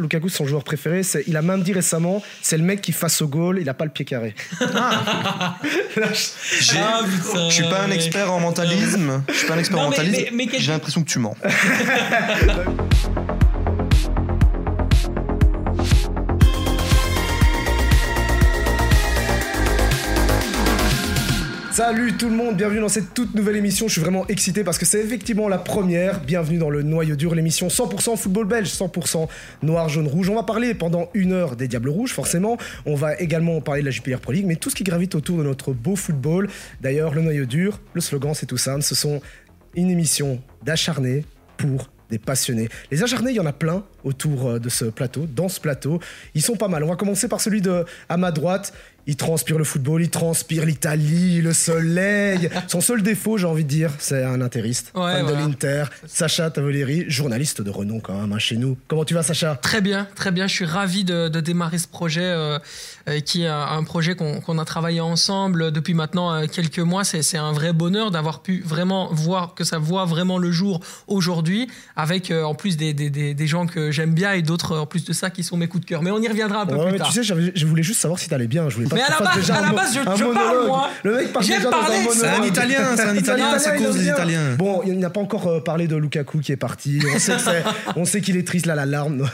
Lukaku, son joueur préféré. Il a même dit récemment, c'est le mec qui face au goal, il a pas le pied carré. Ah, Je suis pas un ouais. expert en mentalisme. Je suis pas un expert en mais- mentalisme. J'ai l'impression que tu mens. Salut tout le monde, bienvenue dans cette toute nouvelle émission. Je suis vraiment excité parce que c'est effectivement la première. Bienvenue dans le Noyau Dur, l'émission 100% football belge, 100% noir, jaune, rouge. On va parler pendant une heure des Diables Rouges, forcément. On va également parler de la JPR Pro League, mais tout ce qui gravite autour de notre beau football. D'ailleurs, le Noyau Dur, le slogan, c'est tout simple. Ce sont une émission d'acharnés pour des passionnés. Les acharnés, il y en a plein autour euh, de ce plateau, dans ce plateau. Ils sont pas mal. On va commencer par celui de à ma droite. Il transpire le football, il transpire l'Italie, le soleil. Son seul défaut, j'ai envie de dire, c'est un interiste. Ouais, fan de voilà. l'Inter. Sacha Tavoleri, journaliste de renom quand même hein, chez nous. Comment tu vas, Sacha? Très bien, très bien. Je suis ravi de, de démarrer ce projet euh, euh, qui est un, projet qu'on a travaillé ensemble depuis maintenant euh, quelques mois. C'est un vrai bonheur d'avoir pu vraiment voir que ça voit vraiment le jour aujourd'hui avec en plus des, des, des, des gens que j'aime bien et d'autres en plus de ça qui sont mes coups de cœur. Mais on y reviendra un peu Ouais, plus mais tard. tu sais, je voulais juste savoir si t'allais bien. Je voulais pas Mais à la base- à la base, je- parle, moi. Le mec J'aime déjà dans un c'est un. Italien, c'est un Italien, C'est cause des. Italiens. Bon, il n'a pas encore euh, parlé de Lukaku qui est parti. On sait qu'il est triste là, la larme.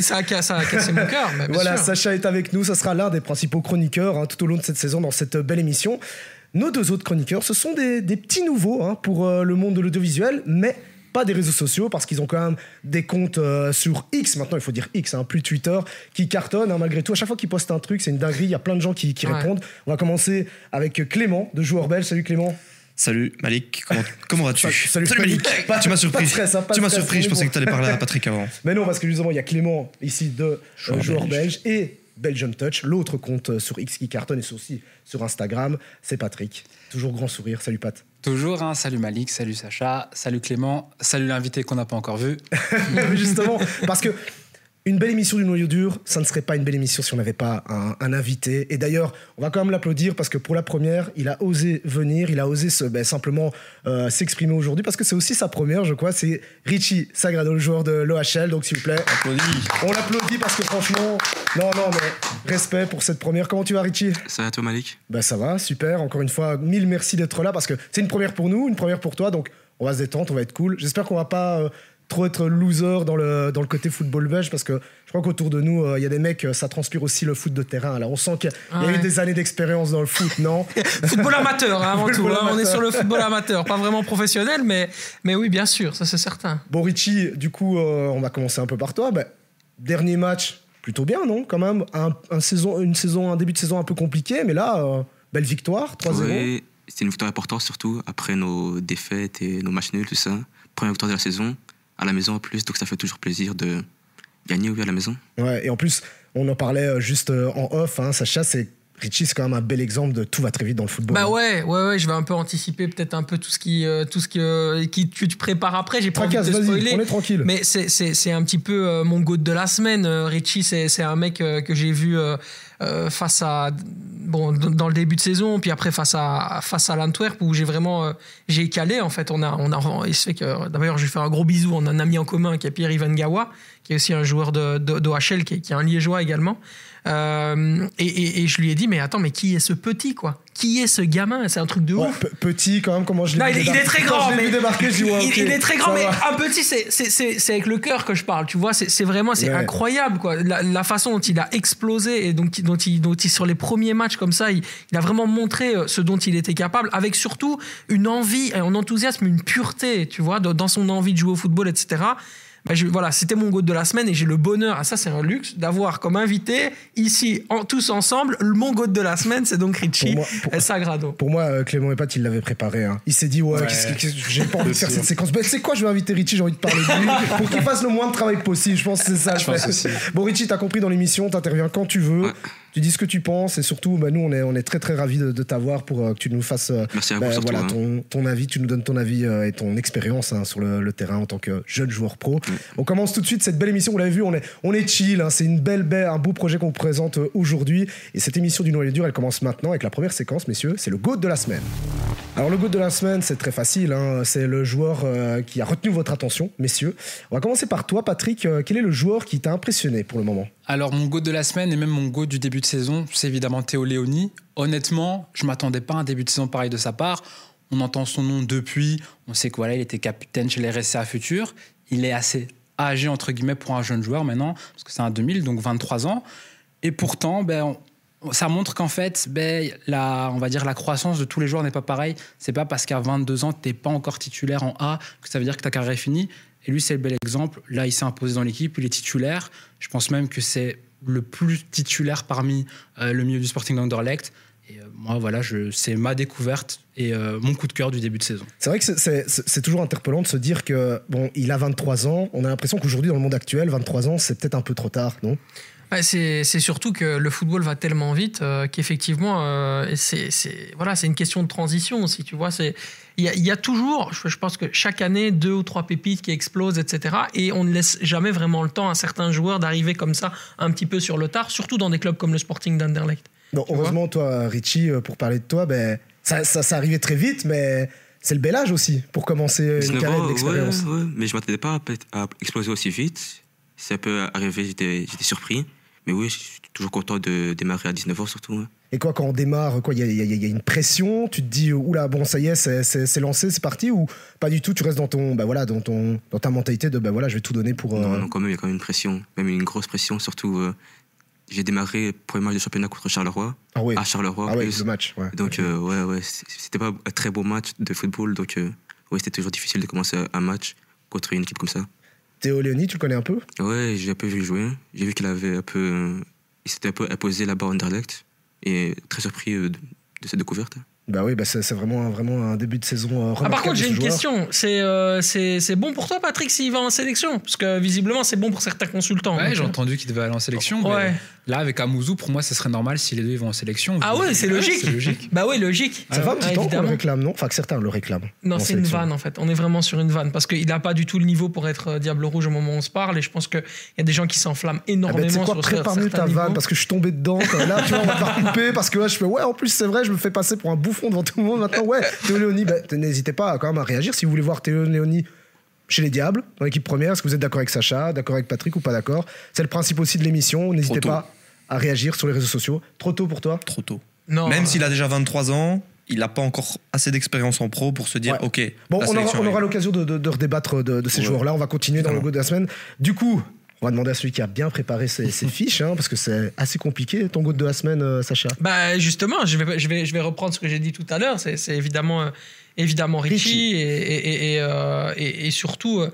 Ça, a, cassé mon cœur. Voilà. Sacha est avec nous. Ça sera l'un des principaux chroniqueurs hein, tout au long de cette saison dans cette belle émission. Nos deux autres chroniqueurs, ce sont des, des petits nouveaux hein, pour euh, le monde de l'audiovisuel, mais pas des réseaux sociaux parce qu'ils ont quand même des comptes euh, sur X. Maintenant, il faut dire X, hein, plus Twitter, qui cartonnent hein, malgré tout. À chaque fois qu'ils postent un truc, c'est une dinguerie. Il y a plein de gens qui, qui Ouais. répondent. On va commencer avec Clément de Joueur Belge. Salut Clément. Salut Malik, comment, comment vas-tu? Salut, Malik. Pas- Tu m'as surpris. stress, hein, pas tu m'as surpris, je pensais bon. que tu allais parler à Patrick avant. Mais non, parce que justement, il y a Clément ici de Joueur euh, Joueur belge. Belge et Belgium Touch, l'autre compte euh, sur X qui cartonne et c'est aussi sur Instagram. C'est Patrick. Toujours grand sourire. Salut Pat. Toujours, hein, salut Malik, salut Sacha, salut Clément, salut l'invité qu'on n'a pas encore vu. Justement, parce que une belle émission du noyau dur, ça ne serait pas une belle émission si on n'avait pas un, un invité. Et d'ailleurs, on va quand même l'applaudir parce que pour la première, il a osé venir, il a osé se, ben, simplement euh, s'exprimer aujourd'hui parce que c'est aussi sa première, je crois. C'est Richie Sagrado, le joueur de l'OHL. Donc s'il vous plaît, on l'applaudit parce que franchement, non, non, mais respect pour cette première. Comment tu vas, Richie? Ça va toi Malik? Ben ça va, super. Encore une fois, mille merci d'être là parce que c'est une première pour nous, une première pour toi. Donc on va se détendre, on va être cool. J'espère qu'on va pas euh, trop être loser dans le, dans le côté football belge parce que je crois qu'autour de nous, euh, il y a des mecs, euh, ça transpire aussi le foot de terrain. Là, on sent qu'il y a, il y a Ouais. eu des années d'expérience dans le foot, non Football amateur, hein, avant tout. Football hein. On est amateur. sur le football amateur, pas vraiment professionnel, mais, mais oui, bien sûr, ça c'est certain. Bon, Richie, du coup, euh, on va commencer un peu par toi. Ben, dernier match, plutôt bien, non Quand même, un, un saison, une saison, un début de saison un peu compliqué, mais là, euh, belle victoire, 3-0. Oui, c'était une victoire importante surtout après nos défaites et nos matchs nuls, tout ça. Première victoire de la saison, à la maison en plus, donc ça fait toujours plaisir de gagner oui, à la maison. Ouais, et en plus, on en parlait euh, juste euh, en off, hein, Sacha, c'est Richie, c'est quand même un bel exemple de tout va très vite dans le football. Bah ouais, ouais, ouais, je vais un peu anticiper peut-être un peu tout ce qui, euh, tout ce qui, euh, qui que tu prépares après. J'ai pas envie de te spoiler. on est tranquille. Mais c'est- c'est c'est un petit peu euh, mon goût de la semaine. Richie, c'est c'est un mec euh, que j'ai vu euh, face à. Bon, dans le début de saison, puis après face à, face à l'Antwerp, où j'ai vraiment. euh, j'ai calé, en fait. On a, on a, il se fait que. D'ailleurs, je vais faire un gros bisou. On a un ami en commun qui est Pierre-Ivan Gawa, qui est aussi un joueur de, d'OHL, qui, est- qui est un liégeois également. Euh, et, et- et je lui ai dit, mais attends, mais qui est ce petit, quoi? Qui est ce gamin? C'est un truc de Ouais, ouf. pe- petit, quand même, comment je l'ai il, est- il est très Quand grand, je l'ai mais vu débarquer, je dis, ouais, il, il est très grand, mais va. un petit, c'est c'est- c'est c'est avec le cœur que je parle, tu vois. C'est c'est vraiment, c'est Ouais. incroyable, quoi. La, la façon dont il a explosé et donc dont il, dont il sur les premiers matchs comme ça, il, il a vraiment montré euh, ce dont il était capable, avec surtout une envie, un enthousiasme, une pureté, tu vois, dans son envie de jouer au football, etc. Bah, je- voilà, c'était mon goût de la semaine et j'ai le bonheur, ah, ça c'est un luxe, d'avoir comme invité ici, en, tous ensemble, le mon goût de la semaine, c'est donc Richie Pour moi- pour- et Sagrado. Pour moi, euh, Clément et Pat, il l'avait préparé. hein. Il s'est dit, ouais, Ouais. j'ai pas envie de faire cette séquence. Ben, c'est quoi, je vais inviter Richie, j'ai envie de parler de lui pour qu'il fasse le moins de travail possible. Je pense que c'est ça. Je le pense aussi. Bon, Richie, t'as compris dans l'émission, t'interviens quand tu veux. Ouais. Tu dis ce que tu penses et surtout, bah, nous, on est, on est très très ravis de, de t'avoir pour euh, que tu nous fasses euh, Merci à bah, vous hein. ton, ton avis, tu nous donnes ton avis euh, et ton expérience hein, sur le, le terrain en tant que jeune joueur pro. On commence tout de suite cette belle émission, vous l'avez vu, on est, on est chill, hein, c'est une belle, belle, un beau projet qu'on vous présente aujourd'hui. Et cette émission du Noyau Dur, elle commence maintenant avec la première séquence, messieurs, c'est le GOAT de la semaine. Alors le goût de la semaine, c'est très facile. C'est le joueur qui a retenu votre attention, messieurs. On va commencer par toi, Patrick. Quel est le joueur qui t'a impressionné pour le moment? Alors, mon go de la semaine et même mon go du début de saison, c'est évidemment Théo Léoni. Honnêtement, je m'attendais pas à un début de saison pareil de sa part. On entend son nom depuis. On sait que voilà, il était capitaine chez les RSA Futur. Il est assez âgé, entre guillemets, pour un jeune joueur maintenant, parce que c'est un 2000, donc 23 ans. Et pourtant, ben, ça montre qu'en fait, ben, la, on va dire la croissance de tous les joueurs n'est pas pareille. C'est pas parce qu'à 22 ans, tu n'es pas encore titulaire en A que ça veut dire que ta carrière est finie. Et lui, c'est le bel exemple. Là, il s'est imposé dans l'équipe, il est titulaire. Je pense même que c'est le plus titulaire parmi euh, le milieu du Sporting d'Anderlecht. Et euh, moi, voilà, je, c'est ma découverte et euh, mon coup de cœur du début de saison. C'est vrai que c'est- c'est c'est- c'est toujours interpellant de se dire que, bon, il a 23 ans. On a l'impression qu'aujourd'hui, dans le monde actuel, 23 ans, c'est peut-être un peu trop tard, non? Ouais, c'est c'est surtout que le football va tellement vite euh, qu'effectivement, euh, c'est c'est- voilà, c'est une question de transition aussi. Tu vois, c'est il y, a- il y a toujours, je, je pense que chaque année, deux ou trois pépites qui explosent, etc. Et on ne laisse jamais vraiment le temps à certains joueurs d'arriver comme ça un petit peu sur le tard, surtout dans des clubs comme le Sporting d'Anderlecht. Bon, Tu heureusement, toi, Richie, euh, pour parler de toi, ben, ça, ça, ça arrivait très vite, mais c'est le bel âge aussi pour commencer une 19 carrière d'expérience. ouais, ouais, mais je m'attendais pas à, exploser aussi vite. Si ça peut arriver, j'étais j'étais surpris. Mais oui, je suis toujours content de démarrer à 19 ans surtout. Ouais. Et quoi, quand on démarre, quoi, il y a, y y une pression, tu te dis, oula, bon, ça y est, c'est- lancé, c'est parti, ou pas du tout, tu restes dans ton, bah voilà, dans ton, dans ta mentalité de, bah voilà, je vais tout donner pour. euh, Non, non, quand même, il y a quand même une pression, même une grosse pression. Surtout, euh, j'ai démarré premier match de championnat contre Charleroi, Ah oui, à Charleroi. ah ouais, le match. Ouais. Donc, euh, ouais, ouais, c'était pas un très beau match de football. Donc, euh, ouais, c'était toujours difficile de commencer un match contre une équipe comme ça. Théo Léoni, tu le connais un peu? Ouais, j'ai un peu vu jouer. J'ai vu qu'il avait un peu. euh, il s'était un peu imposé là-bas en Anderlecht. Et très surpris euh, de, de cette découverte. Bah oui, bah c'est c'est vraiment, un- vraiment un début de saison. euh, Ah, par remarquable contre, de j'ai ce une joueur. question. C'est euh, c'est c'est bon pour toi, Patrick, s'il va en sélection? Parce que visiblement, c'est bon pour certains consultants. Ouais, j'ai euh, entendu qu'il devait aller en sélection. mais Ouais. Là, avec Amouzou, pour moi, ce serait normal si les deux ils vont en sélection. Ah ouais, c'est logique. C'est logique. Bah ouais, logique. Ça fait un petit Ouais, temps qu'on le réclame, non? Enfin, que certains le réclament. Non, c'est une vanne en fait. On est vraiment sur une vanne parce qu'il n'a pas du tout le niveau pour être euh, Diable Rouge au moment où on se parle. Et je pense qu'il y a des gens qui s'enflamment Ah énormément ben, tu sais quoi, sur ce- prépare certains ta vanne parce que je suis tombé dedans. Là, tu vois, on va pas couper parce que là, je fais ouais, en plus, c'est vrai, je me fais passer pour un bouffon devant tout le monde. Maintenant, ouais, Théo Léoni, ben, n'hésitez pas à, quand même à réagir si vous voulez voir Théo Léoni chez les Diables, dans l'équipe première. Est-ce que vous êtes d'accord avec Sacha, d'accord avec Patrick ou pas d'accord? C'est le principe aussi de l'émission. N'hésitez pas à réagir sur les réseaux sociaux. Trop tôt pour toi? Trop tôt. Non, Même euh, s'il a déjà 23 ans, il n'a pas encore assez d'expérience en pro pour se dire, Ouais. ok. Bon, on aura, on aura l'occasion de, de- de redébattre de, de ces Ouais. joueurs-là. On va continuer dans le go de la semaine. Du coup, on va demander à celui qui a bien préparé ses, ses fiches, hein, parce que c'est assez compliqué ton go de la semaine, euh, Sacha. Bah justement, je vais, je vais, je vais reprendre ce que j'ai dit tout à l'heure. C'est évidemment, euh, évidemment Richie, Richie. Et, et, et, euh, et- surtout euh,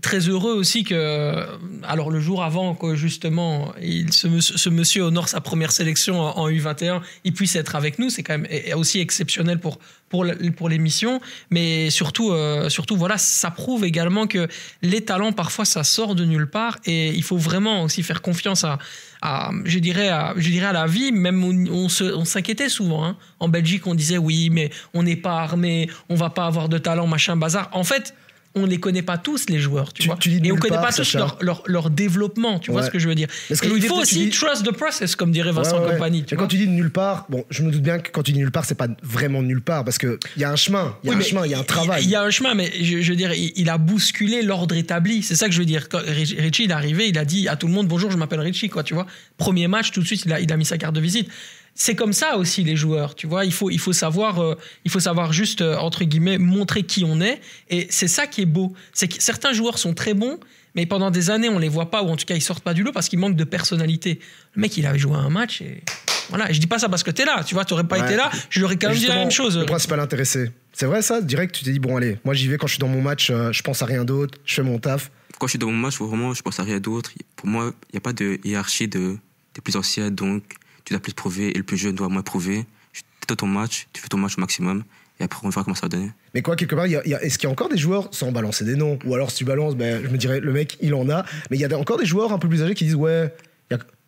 très heureux aussi que, alors le jour avant que justement ce, ce monsieur honore sa première sélection en, en U21, il puisse être avec nous. C'est quand même aussi exceptionnel pour pour pour l'émission, mais surtout euh, surtout voilà, ça prouve également que les talents parfois ça sort de nulle part et il faut vraiment aussi faire confiance à à, je dirais à, je dirais à la vie même on, on s'inquiétait souvent hein. en Belgique on disait oui mais on n'est pas armé on va pas avoir de talent machin bazar en fait on les connaît pas tous les joueurs tu, Tu- vois tu et on nulle connaît part, pas tous leur, leur, leur développement tu vois ce que je veux dire que Louis il faut aussi dis- trust the process comme dirait Vincent Ouais. Compagnie Mais tu quand tu dis nulle part, bon, je me doute bien que quand tu dis nulle part, c'est pas vraiment nulle part, parce qu'il y a un chemin, il y a Oui, un chemin, il y a un travail. Il y a un chemin, mais je, je veux dire, il, il a bousculé l'ordre établi. C'est ça que je veux dire. Quand Rich- Richie, il est arrivé, il a dit à tout le monde Bonjour, je m'appelle Richie, quoi, tu vois. Premier match, tout de suite, il a, il a mis sa carte de visite. C'est comme ça aussi, les joueurs, tu vois. Il faut, il faut, savoir, euh, il faut savoir juste, euh, entre guillemets, montrer qui on est. Et c'est ça qui est beau. C'est que certains joueurs sont très bons, mais pendant des années, on les voit pas, ou en tout cas, ils sortent pas du lot parce qu'ils manquent de personnalité. Le mec, il avait joué un match et. Voilà, et je dis pas ça parce que t'es là, tu vois, t'aurais pas Ouais. été là, je lui aurais quand même dit la même chose. Le principal intéressé. C'est vrai ça Direct, tu t'es dit, bon, allez, moi j'y vais quand je suis dans mon match, euh, je pense à rien d'autre, je fais mon taf. Quand je suis dans mon match, vraiment, je pense à rien d'autre. Pour moi, il n'y a pas de hiérarchie de, des plus anciens, donc tu dois plus prouver et le plus jeune doit moins prouver. Tu ton match, tu fais ton match au maximum et après on verra comment ça va donner. Mais quoi, quelque part, est-ce qu'il y a encore des joueurs, sans balancer des noms, ou alors si tu balances, ben, je me dirais, le mec, il en a, mais il y a encore des joueurs un peu plus âgés qui disent, ouais,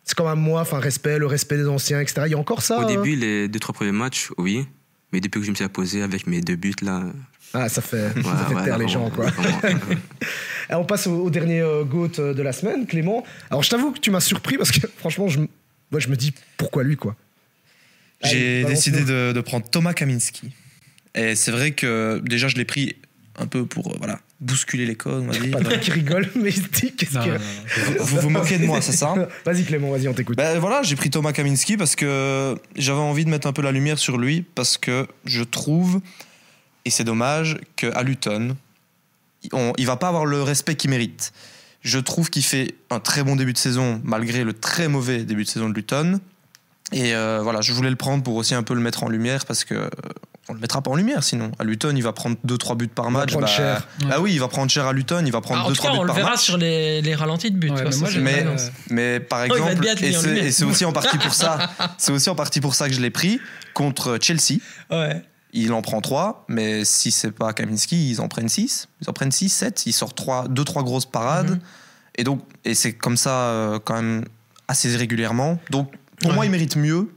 c'est quand même moi, enfin, respect, le respect des anciens, etc. Il y a encore ça Au hein début, les deux, trois premiers matchs, oui. Mais depuis que je me suis imposé avec mes deux buts, là. Ah, ça fait, ça ouais, fait ouais, taire les gens, quoi. on passe au, au dernier euh, GOAT euh, de la semaine, Clément. Alors, je t'avoue que tu m'as surpris parce que, franchement, je, moi, je me dis, pourquoi lui, quoi? J'ai décidé de, de prendre Thomas Kaminski. Et c'est vrai que déjà, je l'ai pris un peu pour euh, voilà, bousculer les codes, on va dire. Pas toi qui rigole, mais il se dit qu'est-ce que. non, non. Vous vous moquez de moi, c'est ça Vas-y Clément, vas-y, on t'écoute. Ben voilà, j'ai pris Thomas Kaminski parce que j'avais envie de mettre un peu la lumière sur lui parce que je trouve, et c'est dommage, qu'à Luton, on, il va pas avoir le respect qu'il mérite. Je trouve qu'il fait un très bon début de saison malgré le très mauvais début de saison de Luton. Et euh, voilà, je voulais le prendre pour aussi un peu le mettre en lumière parce que euh, on le mettra pas en lumière sinon. À Luton, il va prendre 2-3 buts par va match. prendre bah, cher. bah oui, il va prendre cher à Luton, il va prendre Ah, en tout 2-3 cas, buts on le par verra match. sur les, les ralentis de but. Ouais, mais moi, Mais, mais par Oh, exemple, et c'est aussi en partie pour ça, c'est aussi en partie pour ça que je l'ai pris contre Chelsea. Ouais. Il en prend 3, mais si c'est pas Kaminski, ils en prennent 6. Ils en prennent 6, 7. Il sort 3, 2, 3 grosses parades. Mhm. Et donc, et c'est comme ça euh, quand même assez régulièrement. Donc, pour Ouais. moi, il mérite mieux.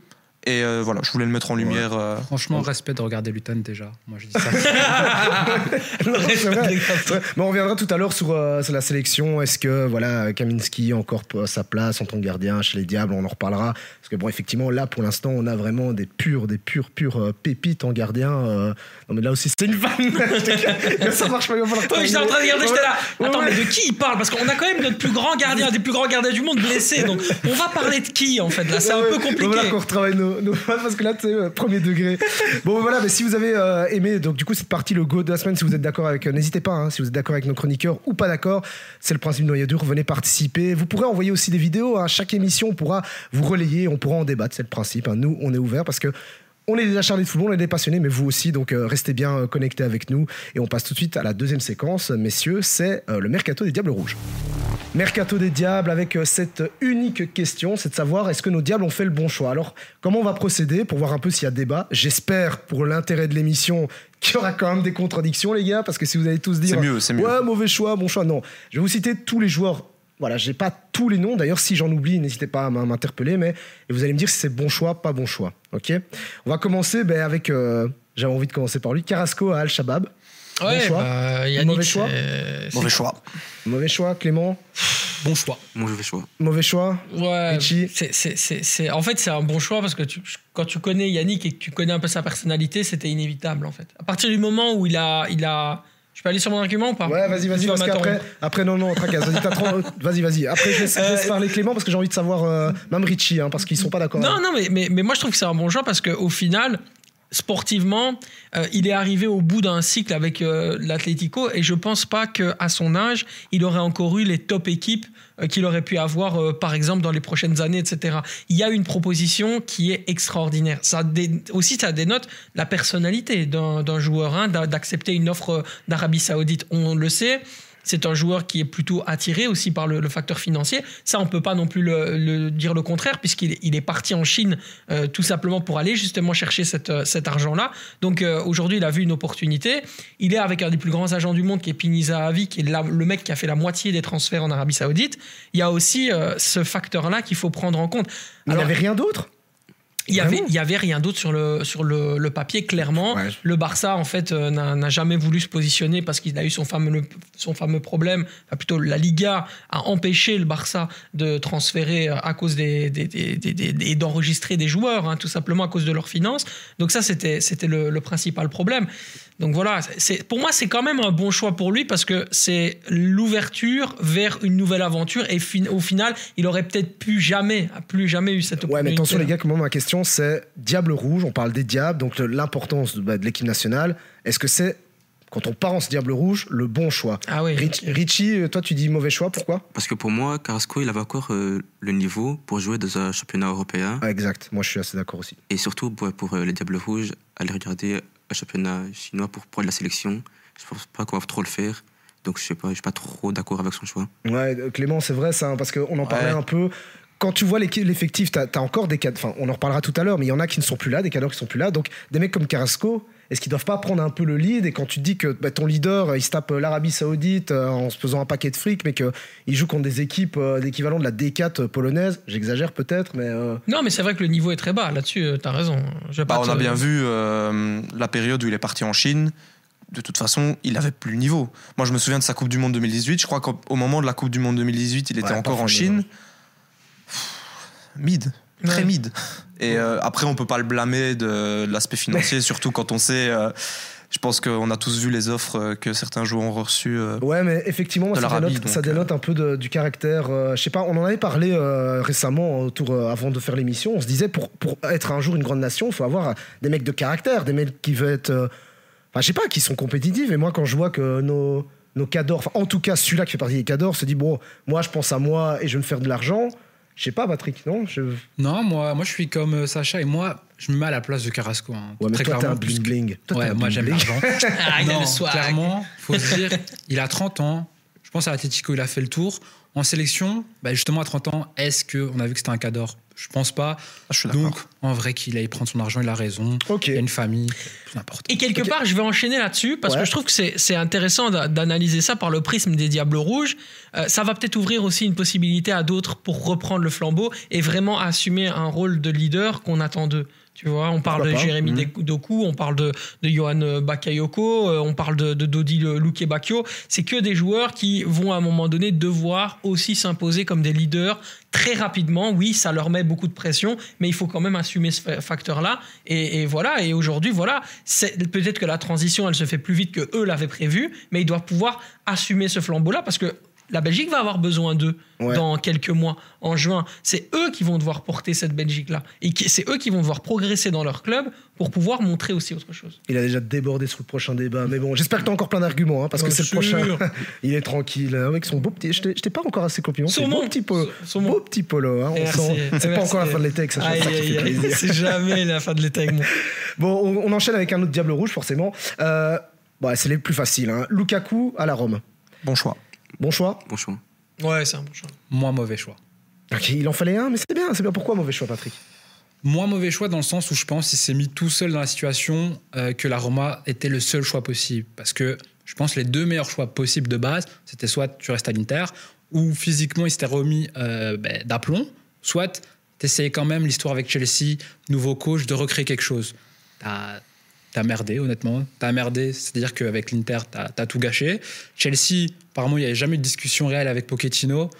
Et euh, voilà, je voulais le mettre en lumière. euh, Franchement, respect de regarder Luton déjà. Moi, je dis ça. Non. Mais on reviendra tout à l'heure sur, euh, sur la sélection. Est-ce que voilà, Kaminski encore p- sa place en tant que gardien chez les Diables On en reparlera. Parce que bon, effectivement, là, pour l'instant, on a vraiment des purs, des purs, purs euh, pépites en gardien. euh. Non, mais là aussi, c'est une vanne. Ça marche pas. il va falloir Ouais, j'étais en train de regarder, j'étais là. Ouais, Attends, ouais. mais de qui il parle? Parce qu'on a quand même notre plus grand gardien, des plus grands gardiens du monde blessé. Donc, on va parler de qui en fait Là, c'est un Ouais, peu ouais. compliqué. Voilà qu'on retravaille nos, parce que là, tu sais, euh, premier degré. Bon, voilà, mais si vous avez euh, aimé, donc du coup, cette partie, le go de la semaine, si vous êtes d'accord avec, euh, n'hésitez pas, hein, si vous êtes d'accord avec nos chroniqueurs ou pas d'accord, c'est le principe de noyau dur, venez participer. Vous pourrez envoyer aussi des vidéos, hein, chaque émission, on pourra vous relayer, on pourra en débattre, c'est le principe. hein. Nous, on est ouvert parce que. On est des acharnés de football, on est des passionnés, mais vous aussi, donc euh, restez bien euh, connectés avec nous. Et on passe tout de suite à la deuxième séquence, messieurs, c'est euh, le mercato des Diables Rouges. Mercato des Diables avec cette unique question, c'est de savoir est-ce que nos Diables ont fait le bon choix? Alors, comment on va procéder pour voir un peu s'il y a débat? J'espère, pour l'intérêt de l'émission, qu'il y aura quand même des contradictions, les gars, parce que si vous allez tous dire C'est mieux, c'est mieux. ouais, mauvais choix, bon choix, non. Je vais vous citer tous les joueurs. Voilà, j'ai pas tous les noms. D'ailleurs, si j'en oublie, n'hésitez pas à m'interpeller. Mais et vous allez me dire si c'est bon choix, pas bon choix. Ok? On va commencer ben, avec. euh, J'avais envie de commencer par lui. Carrasco à Al Shabab. Ouais, Bon choix. bah, Yannick, Mauvais choix. Mauvais choix. Mauvais choix, Clément. bon choix. Mauvais choix. Mauvais choix. Ouais, c'est, c'est, c'est, c'est- en fait, c'est un bon choix parce que tu- quand tu connais Yannick et que tu connais un peu sa personnalité, c'était inévitable en fait. À partir du moment où il a, il a, je peux aller sur mon argument ou pas Ouais, vas-y, vas-y, parce qu'après, après, non, non, tracasse, vas-y, vas-y, vas-y. Après, je laisse, je laisse Euh, parler Clément parce que j'ai envie de savoir, euh, même Richie, hein, parce qu'ils sont pas d'accord. Non, non, mais, mais, mais moi je trouve que c'est un bon choix parce qu'au final, sportivement, euh, il est arrivé au bout d'un cycle avec euh, l'Atlético et je pense pas qu'à son âge, il aurait encore eu les top équipes euh, qu'il aurait pu avoir, euh, par exemple, dans les prochaines années, etc. Il y a une proposition qui est extraordinaire. Ça dé- aussi, ça dénote la personnalité d'un joueur, hein, d'a- d'accepter une offre euh, d'Arabie Saoudite. On le sait. C'est un joueur qui est plutôt attiré aussi par le, le facteur financier. Ça, on peut pas non plus le, le dire le contraire, puisqu'il est- il est parti en Chine euh, tout simplement pour aller justement chercher cette, euh, cet argent-là. Donc euh, aujourd'hui, il a vu une opportunité. Il est avec un des plus grands agents du monde, qui est Pini Zahavi, qui est la- le mec qui a fait la moitié des transferts en Arabie Saoudite. Il y a aussi euh, ce facteur-là qu'il faut prendre en compte. Il n'y Alors, avait rien d'autre? Il y avait, Vraiment il y avait rien d'autre sur le, sur le, le papier, clairement. Ouais. Le Barça, en fait, euh, n'a n'a jamais voulu se positionner parce qu'il a eu son fameux, son fameux problème. Enfin, plutôt, la Liga a empêché le Barça de transférer euh, à cause des, des, des- des- des- des- d'enregistrer des joueurs, hein, tout simplement à cause de leurs finances. Donc ça, c'était, c'était le, le principal problème. Donc voilà, c'est, pour moi, c'est quand même un bon choix pour lui parce que c'est l'ouverture vers une nouvelle aventure et fin- au final, il aurait peut-être plus jamais, plus jamais eu cette Ouais, opportunité. mais attention les gars, comment ma question c'est Diable Rouge, on parle des Diables, donc l'importance de, bah, de l'équipe nationale. Est-ce que c'est, quand on part en ce Diable Rouge, le bon choix? Ah oui. Rich- Richie, euh, toi tu dis mauvais choix, pourquoi? Parce que pour moi, Carrasco, il avait encore euh, le niveau pour jouer dans un championnat européen. ah, Exact, moi je suis assez d'accord aussi. Et surtout, pour, pour, euh, les Diables Rouges, aller regarder un championnat chinois pour prendre la sélection, je pense pas qu'on va trop le faire. Donc je sais pas, je suis pas trop d'accord avec son choix. Ouais, Clément, c'est vrai ça, hein, parce qu'on en parlait un peu. Quand tu vois l'effectif, t'as as encore des cadres, enfin on en reparlera tout à l'heure, mais il y en a qui ne sont plus là, des cadres qui sont plus là. Donc des mecs comme Carrasco, est-ce qu'ils doivent pas prendre un peu le lead Et quand tu te dis que bah, ton leader, euh, il se tape euh, l'Arabie Saoudite euh, en se faisant un paquet de fric, mais qu'il joue contre des équipes d'équivalent de la D4 polonaise, j'exagère peut-être, mais euh, Non, mais c'est vrai que le niveau est très bas. Là-dessus, euh, t'as raison. Bah, pas on te- a bien vu euh, la période où il est parti en Chine. De toute façon, il avait plus le niveau. Moi, je me souviens de sa Coupe du Monde 2018. Je crois qu'au au moment de la Coupe du Monde 2018, il était Ouais, encore en Chine. Pff, Mid. Très mid. Et euh, après, on peut pas le blâmer de l'aspect financier, surtout quand on sait. euh, je pense qu'on a tous vu les offres euh, que certains joueurs ont reçues. euh. Ouais, mais effectivement, ça, dénote, donc, ça dénote un peu de- du caractère. je sais pas, on en avait parlé récemment autour, avant de faire l'émission. On se disait, pour, pour être un jour une grande nation, il faut avoir des mecs de caractère, des mecs qui veulent être. Enfin, je sais pas, qui sont compétitifs. Et moi, quand je vois que nos, nos cadors, en tout cas, celui-là qui fait partie des cadors, se dit, bon, moi, je pense à moi et je vais me faire de l'argent. Je sais pas, Patrick, non je... Non, moi, moi je suis comme euh, Sacha et moi, je me mets à la place de Carrasco. hein. mais Très toi, t'es clairement, un plus que- bling-bling. Toi, Ouais, un moi j'aime l'argent. Ah, il a non, le swag. clairement, faut se dire, il a 30 ans. Je pense à l'Atletico, il a fait le tour. En sélection, bah, justement à 30 ans, est-ce qu'on a vu que c'était un cador? Je pense pas. Ah, je suis d'accord. Donc, en vrai, qu'il aille prendre son argent, il a raison. Ok. Il a une famille, peu importe. Et quelque part, je vais enchaîner là-dessus parce Ouais. que je trouve que c'est intéressant d'a- d'analyser ça par le prisme des Diables Rouges. Euh, ça va peut-être ouvrir aussi une possibilité à d'autres pour reprendre le flambeau et vraiment assumer un rôle de leader qu'on attend d'eux. Tu vois, on parle Pourquoi de Jérémy Mhm. Doku, on parle de, de Johan euh, Bakayoko, euh, on parle de, de Dodi Luke Bakio. C'est que des joueurs qui vont à un moment donné devoir aussi s'imposer comme des leaders très rapidement. Oui, ça leur met beaucoup de pression, mais il faut quand même assumer ce fa- facteur-là. Et, et voilà. Et aujourd'hui, voilà, peut-être que la transition, elle se fait plus vite que eux l'avaient prévu, mais ils doivent pouvoir assumer ce flambeau-là parce que la Belgique va avoir besoin d'eux Ouais. dans quelques mois, en juin. C'est eux qui vont devoir porter cette Belgique-là. Et c'est eux qui vont devoir progresser dans leur club pour pouvoir montrer aussi autre chose. Il a déjà débordé sur le prochain débat. Mais bon, j'espère que t'as encore plein d'arguments, hein, parce que c'est le prochain. il est tranquille, avec son beau petit. Je t'ai pas encore assez compliment. Saumon. beau petit polo. Saumon. Beau petit polo. hein, C'est pas encore la fin de l'été, que ça. C'est jamais la fin de l'été avec moi. Bon, on, on enchaîne avec un autre Diable Rouge, forcément. Euh, bon, c'est les plus faciles. hein. Lukaku à la Rome. Bon choix. Bon choix. Bon choix. Ouais, c'est un bon choix. Moins mauvais choix. Ok, il en fallait un, mais c'est bien. C'est bien. Pourquoi mauvais choix, Patrick Moins mauvais choix dans le sens où je pense qu'il s'est mis tout seul dans la situation euh, que la Roma était le seul choix possible. Parce que je pense que les deux meilleurs choix possibles de base, c'était soit tu restes à l'Inter, ou physiquement il s'était remis euh, ben, d'aplomb, soit tu essayais quand même l'histoire avec Chelsea, nouveau coach, de recréer quelque chose. T'as as merdé, honnêtement. T'as merdé, c'est-à-dire qu'avec l'Inter, t'as as tout gâché. Chelsea, apparemment, il n'y avait jamais eu de discussion réelle avec Pochettino.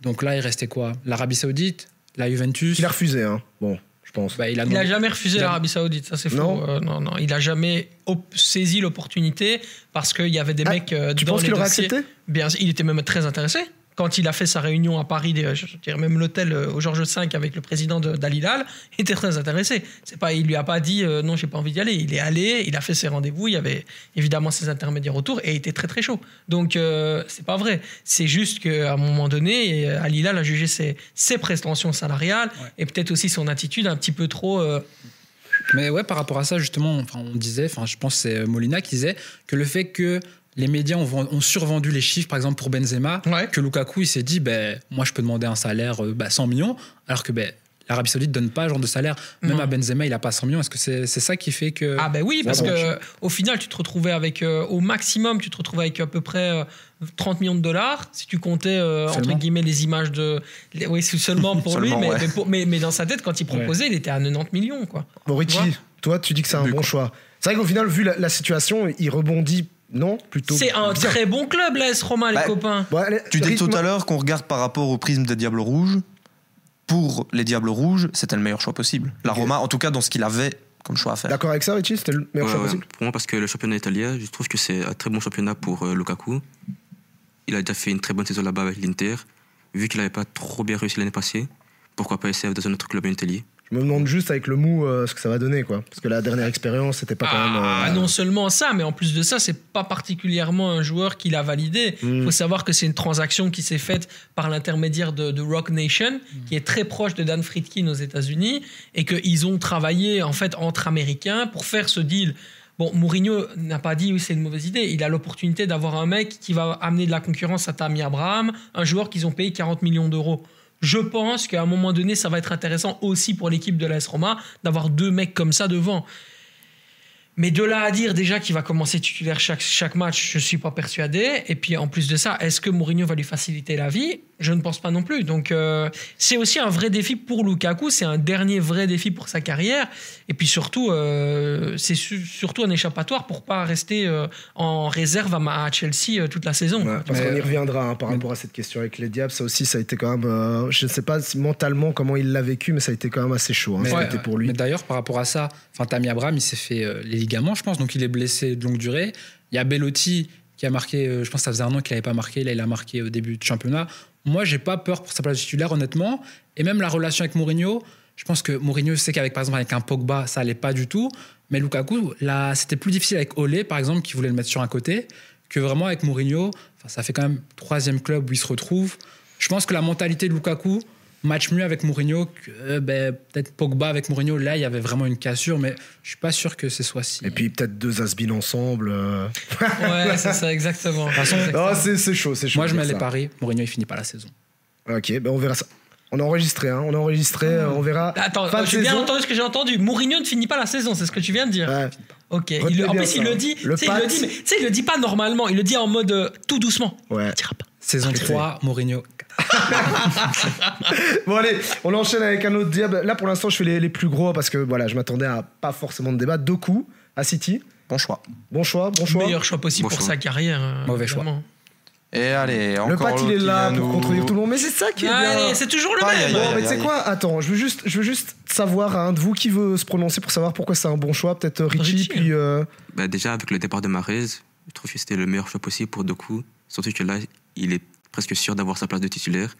Donc là, il restait quoi? L'Arabie Saoudite? La Juventus? Il a refusé, hein. Bon, je pense. Bah, il a Il n'a demandé- jamais refusé a- l'Arabie Saoudite, ça c'est faux. Non. Euh, non, non, il n'a jamais saisi l'opportunité parce qu'il y avait des Ah, mecs euh, Tu dans penses les qu'il aurait dossiers. accepté? Bien, il était même très intéressé. Quand il a fait sa réunion à Paris, je dirais même l'hôtel euh, au Georges V avec le président de- d'Al Hilal, il était très intéressé. C'est pas, il lui a pas dit euh, non, j'ai pas envie d'y aller. Il est allé, il a fait ses rendez-vous. Il y avait évidemment ses intermédiaires autour et il était très très chaud. Donc euh, c'est pas vrai. C'est juste qu'à un moment donné, euh, Al Hilal a jugé ses, ses prétentions salariales Ouais. et peut-être aussi son attitude un petit peu trop. euh, Mais ouais, par rapport à ça, justement, enfin, on disait, enfin, je pense que c'est Molina qui disait que le fait que les médias ont, vend- ont survendu les chiffres, par exemple pour Benzema, Ouais. que Lukaku il s'est dit, ben, moi je peux demander un salaire euh, bah, 100 millions, alors que ben, l'Arabie Saoudite donne pas ce genre de salaire. Même Non. à Benzema, il a pas 100 millions. Est-ce que c'est c'est ça qui fait que. Ah ben oui, parce bon, que au final, tu te retrouvais avec, euh, au maximum, tu te retrouvais avec à peu près euh, 30 millions de dollars, si tu comptais, euh, entre guillemets, les images de... les- oui, c'est seulement pour lui, Seulement, mais, ouais. mais, pour- mais- mais dans sa tête, quand il proposait, il était à 90 millions, quoi. Bon, Richie, Ouais. toi, tu dis que c'est un bon quoi? choix. C'est vrai qu'au final, vu la, la situation, il rebondit, non Plutôt. C'est un bien. très bon club, l'AS Roma, les Bah, copains. Bon, allez, Tu dis rythme- tout à l'heure qu'on regarde par rapport au prisme des Diables Rouges. Pour les Diables Rouges, c'était le meilleur choix possible. La. Roma, en tout cas, dans ce qu'il avait comme choix à faire. D'accord avec ça, Richie C'était le meilleur Ouais, choix ouais. possible Pour moi, parce que le championnat italien, je trouve que c'est un très bon championnat pour euh, Lukaku. Il a déjà fait une très bonne saison là-bas avec l'Inter. Vu qu'il n'avait pas trop bien réussi l'année passée, pourquoi pas essayer dans un autre club en Italie? Je me demande juste avec le mou euh, ce que ça va donner, quoi. Parce que la dernière expérience, c'était pas quand même. Ah, euh, non seulement ça, mais en plus de ça, c'est pas particulièrement un joueur qui l'a validé. Il Mm. faut savoir que c'est une transaction qui s'est faite par l'intermédiaire de, de Rock Nation, Mm. qui est très proche de Dan Friedkin aux États-Unis, et qu'ils ont travaillé en fait entre Américains pour faire ce deal. Bon, Mourinho n'a pas dit oui, c'est une mauvaise idée. Il a l'opportunité d'avoir un mec qui va amener de la concurrence à Tammy Abraham, un joueur qu'ils ont payé 40 millions d'euros. Je pense qu'à un moment donné, ça va être intéressant aussi pour l'équipe de l'AS Roma d'avoir deux mecs comme ça devant. Mais de là à dire déjà qu'il va commencer titulaire chaque, chaque match, je ne suis pas persuadé. Et puis en plus de ça, est-ce que Mourinho va lui faciliter la vie? Je ne pense pas non plus. Donc, euh, c'est aussi un vrai défi pour Lukaku. C'est un dernier vrai défi pour sa carrière. Et puis surtout, euh, c'est su- surtout un échappatoire pour pas rester euh, en réserve à, à Chelsea euh, toute la saison. Ouais, parce qu'on y reviendra hein, par rapport à cette question avec les Diables. Ça aussi, ça a été quand même. euh, je ne sais pas si mentalement comment il l'a vécu, mais ça a été quand même assez chaud. hein, Mais, ça a ouais, été pour lui. d'ailleurs, par rapport à ça, enfin, Tammy Abraham, il s'est fait euh, les ligaments, je pense, donc il est blessé de longue durée. Il y a Bellotti qui a marqué, euh, je pense que ça faisait un an qu'il n'avait pas marqué, là il a marqué au début du championnat. Moi, j'ai pas peur pour sa place titulaire, honnêtement. Et même la relation avec Mourinho, je pense que Mourinho sait qu'avec, par exemple, avec un Pogba, ça allait pas du tout. Mais Lukaku, là, c'était plus difficile avec Olé, par exemple, qui voulait le mettre sur un côté, que vraiment avec Mourinho. Enfin, ça fait quand même troisième club où il se retrouve. Je pense que la mentalité de Lukaku match mieux avec Mourinho que euh, ben, peut-être Pogba avec Mourinho. Là, il y avait vraiment une cassure, mais je suis pas sûr que ce soit si. Et puis peut-être deux Asbin ensemble. euh. Ouais, c'est ça, exactement. Ah, c'est c'est chaud, c'est chaud. moi, je mets les paris. Mourinho, il finit pas la saison. Ok, ben on verra ça. On a enregistré, hein, on a enregistré, euh, on verra. Attends, Fin de j'ai bien entendu ce que j'ai entendu. Mourinho ne finit pas la saison, c'est ce que tu viens de dire. Ouais. Ok. Il le- en plus, il le dit. Le tu sais, il le dit, mais tu sais, il le dit pas normalement. Il le dit en mode euh, tout doucement. Ouais. Il dira pas. Saison Parfait. 3, Mourinho. Bon allez, on enchaîne avec un autre diable. Là pour l'instant je fais les, les plus gros parce que voilà, je m'attendais à pas forcément de débat. Doku à City. Bon choix. Bon choix, bon choix. Meilleur choix possible Bon pour choix. sa carrière. euh, Mauvais choix. Et allez, Le encore Pat il est là pour nous- contredire tout le monde, mais c'est ça qui est bien. Allez, c'est toujours le Aïe, même. Bon, mais tu sais quoi Attends, je veux juste, je veux juste savoir à un de vous qui veut se prononcer pour savoir pourquoi c'est un bon choix. Peut-être euh, Richie, Richie. puis euh, Bah, déjà, avec le départ de Marez, je trouve que c'était le meilleur choix possible pour Doku. Surtout que là, il est presque sûr d'avoir sa place de titulaire.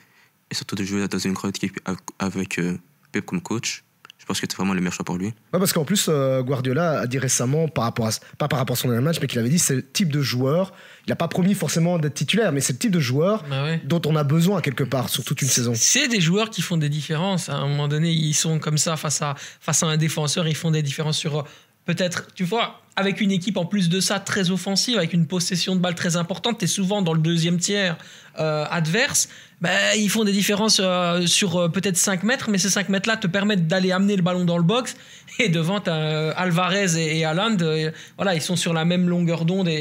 Et surtout de jouer dans une grande équipe avec euh, Pep comme coach. Je pense que c'est vraiment le meilleur choix pour lui. Ouais, parce qu'en plus, euh, Guardiola a dit récemment, par rapport à, pas par rapport à son dernier match, mais qu'il avait dit c'est le type de joueur. Il n'a pas promis forcément d'être titulaire, mais c'est le type de joueur Bah ouais. dont on a besoin quelque part sur toute une saison. C'est des joueurs qui font des différences. À un moment donné, ils sont comme ça face à, face à un défenseur. Ils font des différences sur euh, peut-être, tu vois, avec une équipe en plus de ça très offensive, avec une possession de balle très importante. Es souvent dans le deuxième tiers euh, adverse. Ben, ils font des différences euh, sur euh, peut-être 5 mètres, mais ces 5 mètres-là te permettent d'aller amener le ballon dans le box. Et devant, Alvarez et, et voilà, ils sont sur la même longueur d'onde et,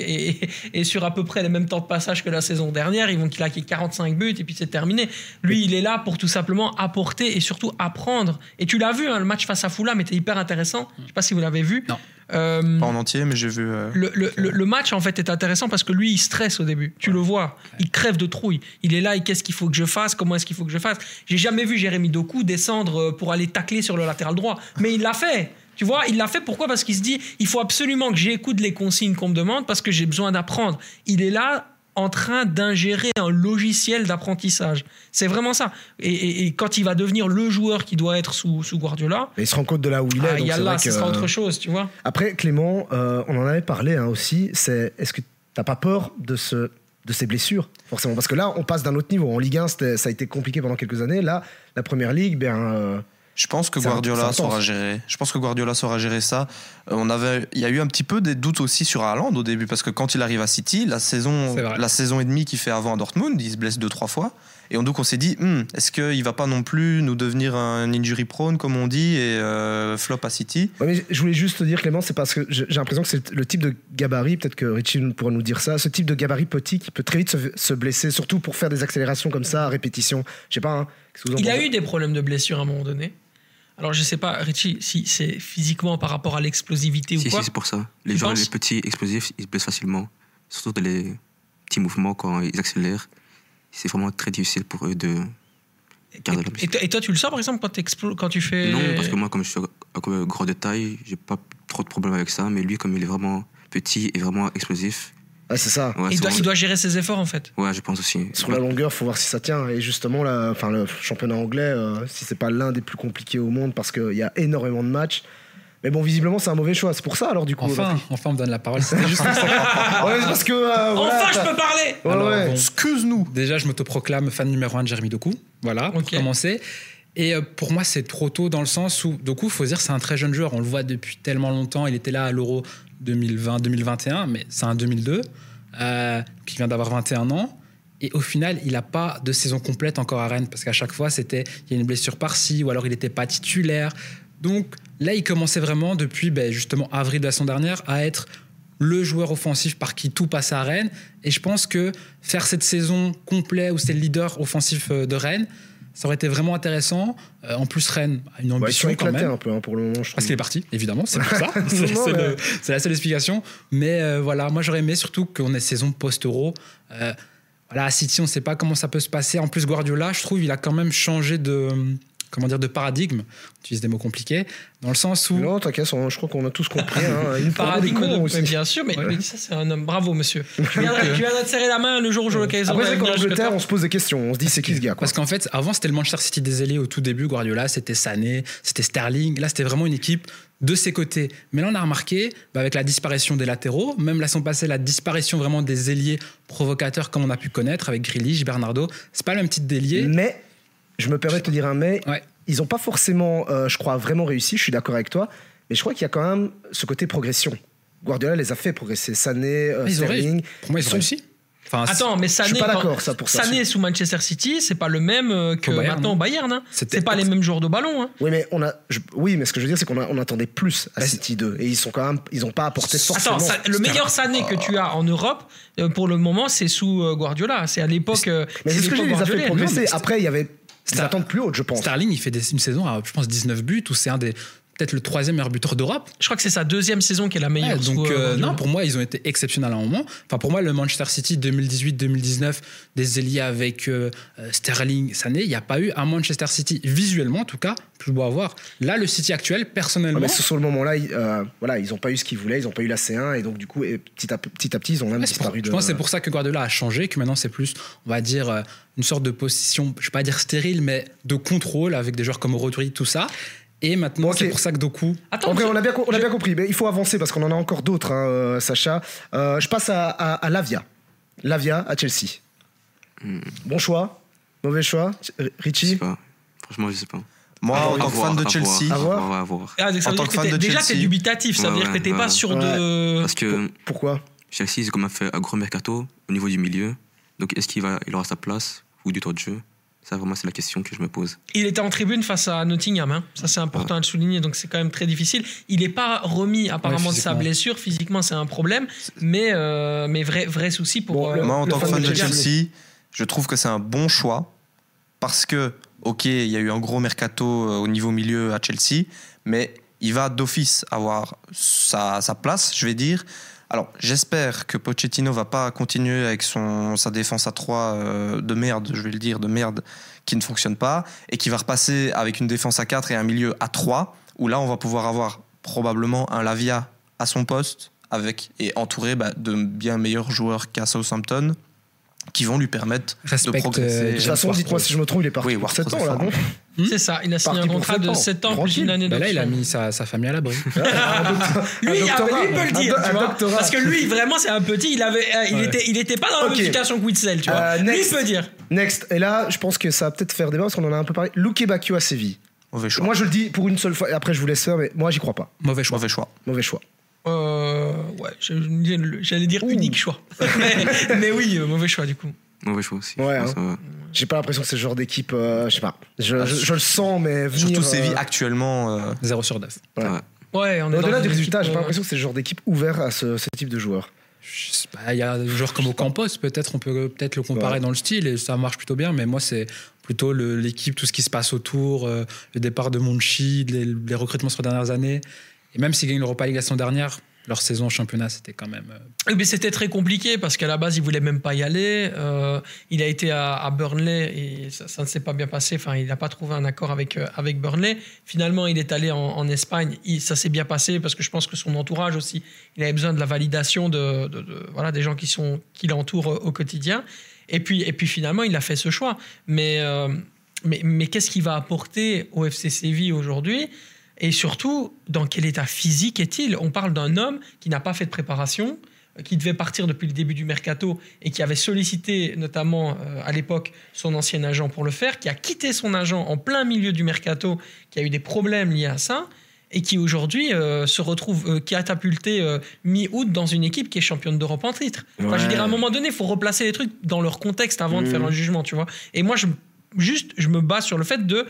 et- et sur à peu près les mêmes temps de passage que la saison dernière. Ils vont claquer 45 buts et puis c'est terminé. Lui, il est là pour tout simplement apporter et surtout apprendre. Et tu l'as vu, hein, le match face à Fulham était hyper intéressant. Je sais pas si vous l'avez vu. Non. Euh, Pas en entier, mais j'ai vu. euh, le, le- le- le match en fait est intéressant parce que lui il stresse au début. Tu le vois, il crève de trouille. Il est là et qu'est-ce qu'il faut que je fasse? Comment est-ce qu'il faut que je fasse? J'ai jamais vu Jérémy Doku descendre euh, pour aller tacler sur le latéral droit, mais il l'a fait. Tu vois, il l'a fait pourquoi? Parce qu'il se dit il faut absolument que j'écoute les consignes qu'on me demande parce que j'ai besoin d'apprendre. Il est là en train d'ingérer un logiciel d'apprentissage. C'est vraiment ça. Et, et- et quand il va devenir le joueur qui doit être sous, sous Guardiola, Mais il se rend compte de là où il est. ah, donc c'est yallah, vrai ce que- sera autre chose, tu vois. Après, Clément, euh, on en avait parlé hein, aussi. C'est est-ce que t'as pas peur de ce de ces blessures forcément? Parce que là on passe d'un autre niveau en Ligue 1 c'était- ça a été compliqué pendant quelques années là la première ligue ben euh, Je pense que Guardiola saura gérer. Je pense que Guardiola saura gérer ça. Euh, on avait, il y a eu un petit peu des doutes aussi sur Haaland au début parce que quand il arrive à City, la saison, la saison et demie qu'il fait avant à Dortmund, il se blesse deux trois fois. Et donc on s'est dit, Hmm, est-ce qu'il va pas non plus nous devenir un injury prone comme on dit et euh, flop à City? Ouais, mais je voulais juste te dire Clément c'est parce que j'ai l'impression que c'est le type de gabarit peut-être que Richie pourra nous dire ça ce type de gabarit petit qui peut très vite se, se blesser surtout pour faire des accélérations comme ça à répétition je sais pas hein, qu'est-ce que vous en Il a eu des problèmes de blessure à un moment donné. Alors je sais pas, Richie, si c'est physiquement par rapport à l'explosivité Si, ou quoi. si, c'est pour ça. Les penses les petits explosifs, ils se blessent facilement. Surtout dans les petits mouvements quand ils accélèrent. C'est vraiment très difficile pour eux de garder la et, toi, et toi, tu le sens par exemple quand, quand tu fais. Non, parce que moi, comme je suis gros de taille, j'ai pas trop de problèmes avec ça. Mais lui, comme il est vraiment petit et vraiment explosif, Ah, c'est ça ouais, il, doit, vraiment- il doit gérer ses efforts en fait. ouais je pense aussi. sur la longueur faut voir si ça tient et justement enfin le championnat anglais euh, si c'est pas l'un des plus compliqués au monde parce qu'il y a énormément de matchs mais bon visiblement c'est un mauvais choix c'est pour ça alors du coup Enfin, enfin, on me donne la parole. C'était juste ça. ouais, parce que euh, voilà, enfin, je peux parler Ouais, Alors, ouais. bon, Excuse-nous Déjà, je m'autoproclame fan numéro un de Jérémy Doku. Voilà, pour Ok. commencer. Et euh, pour moi, c'est trop tôt dans le sens où Doku, faut dire, c'est un très jeune joueur. On le voit depuis tellement longtemps. Il était là à l'Euro 2020-2021, mais c'est un 2002, euh, qui vient d'avoir 21 ans. Et au final, il n'a pas de saison complète encore à Rennes, parce qu'à chaque fois, c'était il y a une blessure par-ci, ou alors il n'était pas titulaire. Donc là, il commençait vraiment depuis ben, justement avril de la saison dernière à être le joueur offensif par qui tout passe à Rennes. Et je pense que faire cette saison complète où c'est le leader offensif euh, de Rennes, ça aurait été vraiment intéressant. Euh, en plus, Rennes a une ambition quand même. un peu hein, pour le moment. je Parce qu'il est parti, évidemment, c'est pour ça. Mais- c'est la seule explication. Mais euh, voilà, moi j'aurais aimé surtout qu'on ait saison post-euro. Euh, voilà, à City, on ne sait pas comment ça peut se passer. En plus, Guardiola, je trouve, il a quand même changé de, comment dire, de paradigme. On utilise des mots compliqués, dans le sens où. Non, t'inquiète, je crois qu'on a tous compris. Hein. Nous faut Paradigme de- aussi. bien sûr, mais, mais ça c'est un homme. Bravo monsieur. Tu viendras, tu viendras te serrer la main le jour où j'aurai l'occasion. Après, de c'est qu'en Angleterre, on se pose des questions. On se dit, c'est qui ce gars quoi. Parce qu'en fait, avant, c'était le Manchester City des ailiers au tout début. Guardiola, c'était Sané, c'était Sterling. Là, c'était vraiment une équipe de ses côtés. Mais là, on a remarqué, bah, avec la disparition des latéraux, même la saison passée, la disparition vraiment des ailiers provocateurs comme on a pu connaître avec Grealish, Bernardo. C'est pas le même type d'ailier. Mais, je me permets de te dire un mais. Ouais. Ils n'ont pas forcément, euh, je crois, vraiment réussi. Je suis d'accord avec toi. Mais je crois qu'il y a quand même ce côté progression. Guardiola les a fait progresser. Sané, euh, Ils ont Sterling. Pour moi, ils ont réussi. Enfin, Attends, mais Je Sané, suis pas d'accord, ça, pour ça. Sané sous Manchester City, c'est pas le même euh, que Au Bayern, maintenant au Bayern. Hein. C'était- C'est pas les mêmes joueurs de ballon. Hein. Oui, mais on a. je- oui, mais ce que je veux dire, c'est qu'on on attendait plus à City 2. Et ils sont quand même. Ils n'ont pas apporté forcément. Attends, ça- le meilleur Sané que tu as en Europe, euh, pour le moment, c'est sous Guardiola. C'est à l'époque. Mais c'est ce que j'ai ils a fait progresser. Après, il y avait Star- attentes plus hautes, je pense. Sterling, il fait des- une saison à, je pense, 19 buts, ou c'est un des. Peut-être le troisième meilleur buteur d'Europe. Je crois que c'est sa deuxième saison qui est la meilleure. Ouais, donc, euh, non, pour moi, ils ont été exceptionnels à un moment. Enfin, pour moi, le Manchester City 2018-2019, des ailiers avec euh, euh, Sterling, Sané, il n'y a pas eu un Manchester City, visuellement en tout cas, plus beau à voir. Là, le City actuel, Ouais, personnellement, mais sur le moment-là, ils, euh, voilà, ils n'ont pas eu ce qu'ils voulaient, ils n'ont pas eu la C1 et donc du coup, et petit, à, petit à petit, ils ont même Ouais, c'est pour- disparu je pense que c'est pour ça que Guardiola a changé, que maintenant c'est plus, on va dire, euh, une sorte de position, je vais pas dire stérile, mais de contrôle avec des joueurs comme Rodri, tout ça. Et maintenant, c'est pour ça que Doku. Attends, Ok, je- on a bien, on a compris, mais il faut avancer parce qu'on en a encore d'autres, hein, euh, Sacha. Euh, je passe à, à- à Lavia. Lavia à Chelsea. Hmm. Bon choix, mauvais choix. Euh, Je sais Richie pas. Franchement, je sais pas. Moi, Ah, en tant que fan de Chelsea, À voir, voir. à voir. Ah, En tant que fan de déjà, Chelsea- t'es dubitatif. Ça veut Ouais, dire que ouais, t'es pas ouais. sûr Ouais. de. Parce que Pourquoi Chelsea, ont quand même fait un gros mercato au niveau du milieu. Donc, est-ce qu'il va, il aura sa place ou du temps de jeu? Ça, vraiment, c'est la question que je me pose. Il était en tribune face à Nottingham, hein. ça c'est important à le souligner, donc c'est quand même très difficile. Il n'est pas remis apparemment de sa blessure, physiquement c'est un problème, mais, euh, mais vrai, vrai souci pour... Bon, euh, le- moi, en le tant que fan de Chelsea. Chelsea, je trouve que c'est un bon choix parce que, ok, il y a eu un gros mercato euh, au niveau milieu à Chelsea, mais il va d'office avoir sa, sa place, je vais dire. Alors, j'espère que Pochettino va pas continuer avec son, sa défense à 3 de merde, je vais le dire, de merde, qui ne fonctionne pas, et qui va repasser avec une défense à 4 et un milieu à 3, où là, on va pouvoir avoir probablement un Lavia à son poste, avec, et entouré bah, de bien meilleurs joueurs qu'à Southampton, qui vont lui permettre de Respecte, progresser. euh, De toute façon, dites-moi si je me trompe, il est parti Oui, pour Ward-Prowse 7 ans là, C'est ça, il a signé Parti un contrat de ans. 7 ans plus une année Bah là, il a mis sa, sa famille à l'abri. Lui, ah, doctorat, lui, il peut le dire, do- tu un vois. doctorat. Parce que lui, vraiment, c'est un petit, il, avait, euh, il, Ouais. était, il était pas dans la Ok. notification Quitzel, tu vois. Euh, lui, next. il peut dire. Next, et là, je pense que ça va peut-être faire débat parce qu'on en a un peu parlé. Luke Bacchio à Séville. Mauvais choix. Moi, je le dis pour une seule fois, et après, je vous laisse faire, mais moi, j'y crois pas. Mauvais choix. Mauvais choix. Mauvais choix. Euh, ouais, j'allais dire unique choix. mais, mais oui, euh, mauvais choix du coup. Mauvais choix aussi. Ouais, hein. J'ai pas l'impression que c'est le genre d'équipe, euh, je sais pas. Je, je- je le sens, mais venir. Surtout euh, Séville actuellement. euh, 0 sur 9. Ouais. Ouais. Ouais, on est Au-delà du résultat, j'ai pas l'impression que c'est le genre d'équipe ouvert à ce, ce type de joueur. Je sais pas, Il y a des joueurs comme Ocampos, peut-être, on peut peut-être le comparer Ouais. dans le style et ça marche plutôt bien, mais moi, c'est plutôt l'équipe, tout ce qui se passe autour, euh, le départ de Monchi, les, les recrutements sur les dernières années. Et même s'ils gagnent l'Europa League la saison dernière, leur saison en championnat, c'était quand même. euh, mais c'était très compliqué parce qu'à la base, il voulait même pas y aller. Euh, il a été à, Burnley et ça, ne s'est pas bien passé. Enfin, il n'a pas trouvé un accord avec, euh, avec Burnley. Finalement, il est allé en, Espagne. Ça s'est bien passé parce que je pense que son entourage aussi, il avait besoin de la validation de, voilà, des gens qui, sont, qui l'entourent au quotidien. Et puis, et puis finalement, il a fait ce choix. Mais, mais, mais qu'est-ce qu'il va apporter au FC Séville aujourd'hui? Et surtout, dans quel état physique est-il? On parle d'un homme qui n'a pas fait de préparation, euh, qui devait partir depuis le début du mercato et qui avait sollicité notamment euh, à l'époque son ancien agent pour le faire, qui a quitté son agent en plein milieu du mercato, qui a eu des problèmes liés à ça et qui aujourd'hui euh, se retrouve euh, catapulté mi-août dans une équipe qui est championne d'Europe en titre. Enfin, je veux dire, à un moment donné, il faut replacer les trucs dans leur contexte avant de faire un jugement, tu vois. Et moi, je, juste, je me base sur le fait de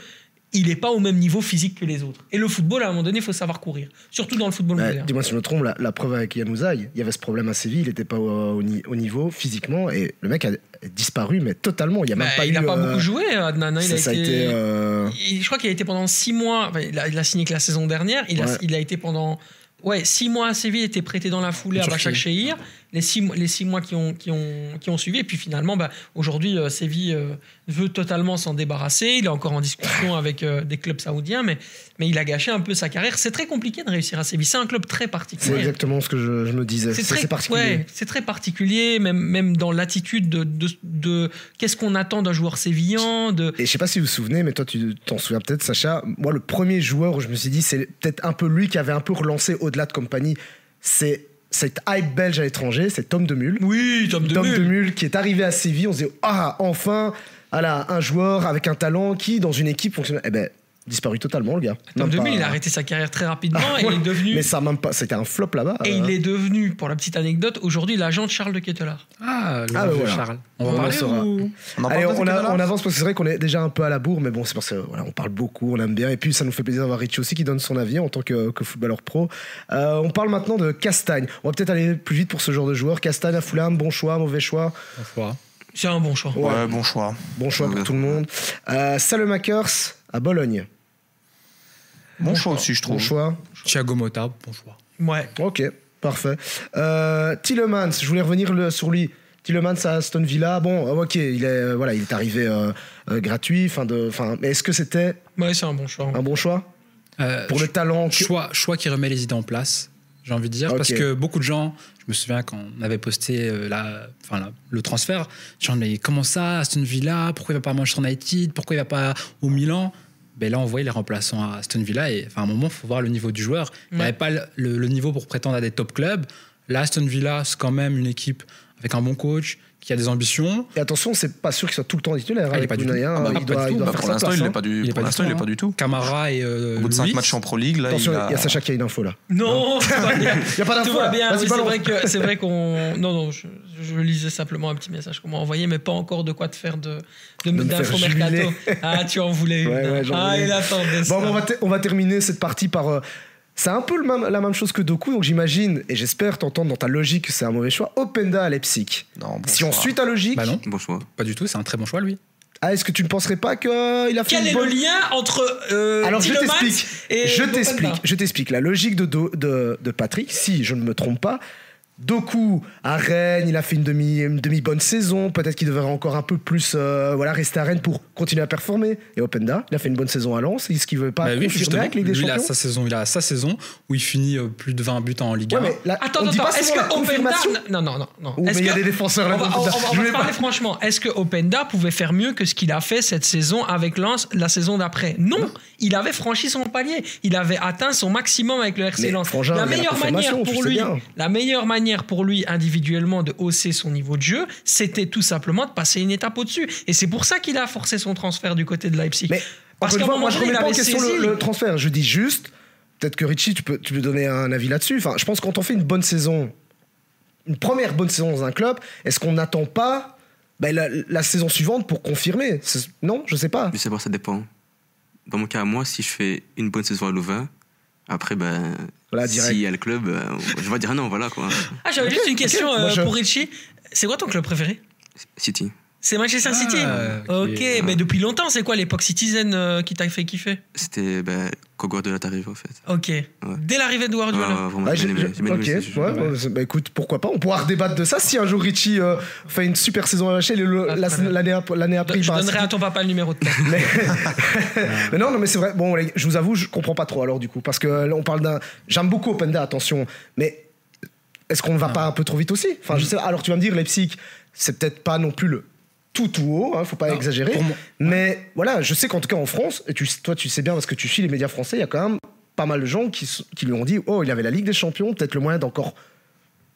il n'est pas au même niveau physique que les autres. Et le football, à un moment donné, il faut savoir courir. Surtout dans le football Ouais, moderne. Dis-moi si je me trompe, la, la preuve avec Yanouzaï, il y avait ce problème à Séville, il n'était pas au, au ni- au niveau physiquement et le mec a disparu, mais totalement. Il n'y a Bah, pas il eu. n'a pas euh, beaucoup joué, Adnan. hein. Il ça, a ça a été- euh, Il- je crois qu'il a été pendant six mois. enfin, il, a, il a signé que la saison dernière. Il, a, il a été pendant ouais, six mois à Séville, il était prêté dans la foulée à Bachak. Shehir. Les six, mois- les six mois qui ont, qui ont, qui ont suivi. Et puis finalement, bah, aujourd'hui, euh, Séville euh, veut totalement s'en débarrasser. Il est encore en discussion avec euh, des clubs saoudiens, mais, mais il a gâché un peu sa carrière. C'est très compliqué de réussir à Séville. C'est un club très C'est particulier. exactement ce que je, je me disais. C'est C'est très, c'est particulier. ouais, c'est très particulier, même, même dans l'attitude de, de, de qu'est-ce qu'on attend d'un joueur sévillan. De... Et je sais pas si vous vous souvenez, mais toi tu t'en souviens peut-être, Sacha. Moi, le premier joueur où je me suis dit, c'est peut-être un peu lui qui avait un peu relancé au-delà de compagnie. C'est cette hype belge à l'étranger, c'est Tom Demul. Oui, Tom Tom Demul. Demul qui est arrivé à Séville, on se dit ah enfin, voilà, un joueur avec un talent qui dans une équipe fonctionne. Eh ben disparu totalement le gars. Demul, pas- il a arrêté sa carrière très rapidement Ah, et ouais. il est devenu. Mais ça même pas, c'était un flop là-bas. Et euh. il est devenu, pour la petite anecdote, aujourd'hui l'agent de Charles de Kettelard. Ah, le Ah, bah voilà. Charles. On On parler saura. ou- On en Allez, on, a- avance parce que c'est vrai qu'on est déjà un peu à la bourre, mais bon, c'est parce que voilà, on parle beaucoup, on aime bien, et puis ça nous fait plaisir d'avoir Richie aussi qui donne son avis en tant que, que footballeur pro. Euh, on parle maintenant de Castagne. On va peut-être aller plus vite pour ce genre de joueur. Castagne à Fulham, bon choix, mauvais choix, Bonsoir. C'est un bon choix. Ouais. Ouais, bon choix. bon choix pour tout le monde. Euh, Salemakers à Bologne, Bon choix aussi, je bon trouve. choix. Thiago Motta, bon choix. Ouais. Ok, parfait. Euh, Tielemans, je voulais revenir le- sur lui. Tielemans à Aston Villa, bon, euh, ok, il est, euh, voilà, il est arrivé euh, euh, gratuit, fin de, fin, mais est-ce que c'était Ouais, c'est un bon choix. un bon choix Euh, pour le talent que- choix, choix qui remet les idées en place, j'ai envie de dire. Parce que beaucoup de gens, je me souviens quand on avait posté euh, la, enfin, la- le transfert, gens mais comment ça, Aston Villa, pourquoi il va pas à Manchester United, pourquoi il va pas au Milan? Ben là, on voyait les remplaçants à Aston Villa et enfin, à un moment, il faut voir le niveau du joueur. Il Ouais. n'avait pas le, le- le niveau pour prétendre à des top clubs. Là, Aston Villa, c'est quand même une équipe avec un bon coach, qui a des ambitions. Et attention, c'est pas sûr qu'il soit tout le temps titulaire. Ah, il est avec pas du tout. Mounaya, Ah bah, il pas doit, du il tout. doit Bah, faire pour l'instant, il hein. n'est pas du, Il est pour pas du l'instant, tout, il est hein. pas du tout. Camara et euh, Au bout de 5 Luiz. matchs en Pro League, là, Attention, il y a Sacha qui a une info là. Non, tout. Il y a pas Tout d'info C'est vrai que c'est vrai qu'on. Non, non, je, je lisais simplement un petit message qu'on m'a envoyé, mais pas encore de quoi te faire de faire mercato. Ah, tu en voulais une. Ah, il attendait ça. Bon, on va, te- on va terminer cette partie par. C'est un peu le même- la même chose que Doku, donc j'imagine, et j'espère t'entendre dans ta logique que c'est un mauvais choix. Openda à Leipzig. Non, bon si on suit ta logique, Bah non, Bon choix. pas du tout, c'est un très bon choix, lui. ah, est-ce que tu ne penserais pas qu'il a fait Quel une est bonne... le lien entre euh, Alors je t'explique. Je t'explique. Je t'explique. La logique de, Do- de, de Patrick, si je ne me trompe pas, Doku à Rennes, il a fait une demi, une demi bonne saison. Peut-être qu'il devrait encore un peu plus euh, voilà, rester à Rennes pour continuer à performer. Et Openda, il a fait une bonne saison à Lens. Est-ce qu'il veut pas Bah oui, justement, avec Ligue des lui, il a sa saison, il a sa saison où il finit euh, plus de 20 buts en Ligue 1. Ouais, mais là, Attends, est-ce que Openda. confirmation. Non, non, non. mais Est-ce il y a des défenseurs là. On va, on- on va- on Je va voulais se pas- parler franchement. Est-ce que Openda pouvait faire mieux que ce qu'il a fait cette saison avec Lens la saison d'après? Non, il avait franchi son palier. Il avait atteint son maximum avec le RC Mais Lens. Frangin, la meilleure manière pour lui, la meilleure manière pour lui individuellement de hausser son niveau de jeu, c'était tout simplement de passer une étape au-dessus. Et c'est pour ça qu'il a forcé son transfert du côté de Leipzig. Mais Parce qu'à un moment moi je donné, remets il pas en question saisi. le, le transfert. Je dis juste, peut-être que Richie, tu peux, tu peux donner un avis là-dessus. Enfin, je pense que quand on fait une bonne saison, une première bonne saison dans un club, est-ce qu'on n'attend pas ben, la, la saison suivante pour confirmer? Non, je sais pas. Je sais pas, ça dépend. Dans mon cas, moi, si je fais une bonne saison à Louvain, après, ben, Voilà, s'il y a le club, euh, je vais dire non, voilà quoi. Ah, j'avais juste une question euh, pour Richie. C'est quoi ton club préféré? City. C'est Manchester Ah, City. ok. ok, mais depuis longtemps, c'est quoi l'époque Citizen euh, qui t'a fait kiffer C'était ben, quand Guardiola est arrivé, en fait. Ok. Dès l'arrivée de Ouais, Guardiola. ouais, vraiment, Bah, j'ai aimé, aimé ok, ouais, ouais, bah, écoute, pourquoi pas On pourra redébattre de ça si un jour Richie euh, fait une super saison à HL et Ah, l'année ap- l'année après il je à donnerai à ton papa le numéro de tête. Mais, mais non, non, mais c'est vrai. Bon, les- je vous avoue, je comprends pas trop alors du coup, parce que là, on parle d'un. J'aime beaucoup Openda, attention, mais est-ce qu'on ne va pas un peu trop vite aussi? Enfin, je sais. Alors, tu vas me dire, Leipzig, c'est peut-être pas non plus le tout tout haut, hein, faut pas Non, exagérer. Mais voilà, je sais qu'en tout cas en France, et tu, toi tu sais bien parce que tu suis les médias français, il y a quand même pas mal de gens qui, lui ont dit, oh, il avait la Ligue des Champions, peut-être le moyen d'encore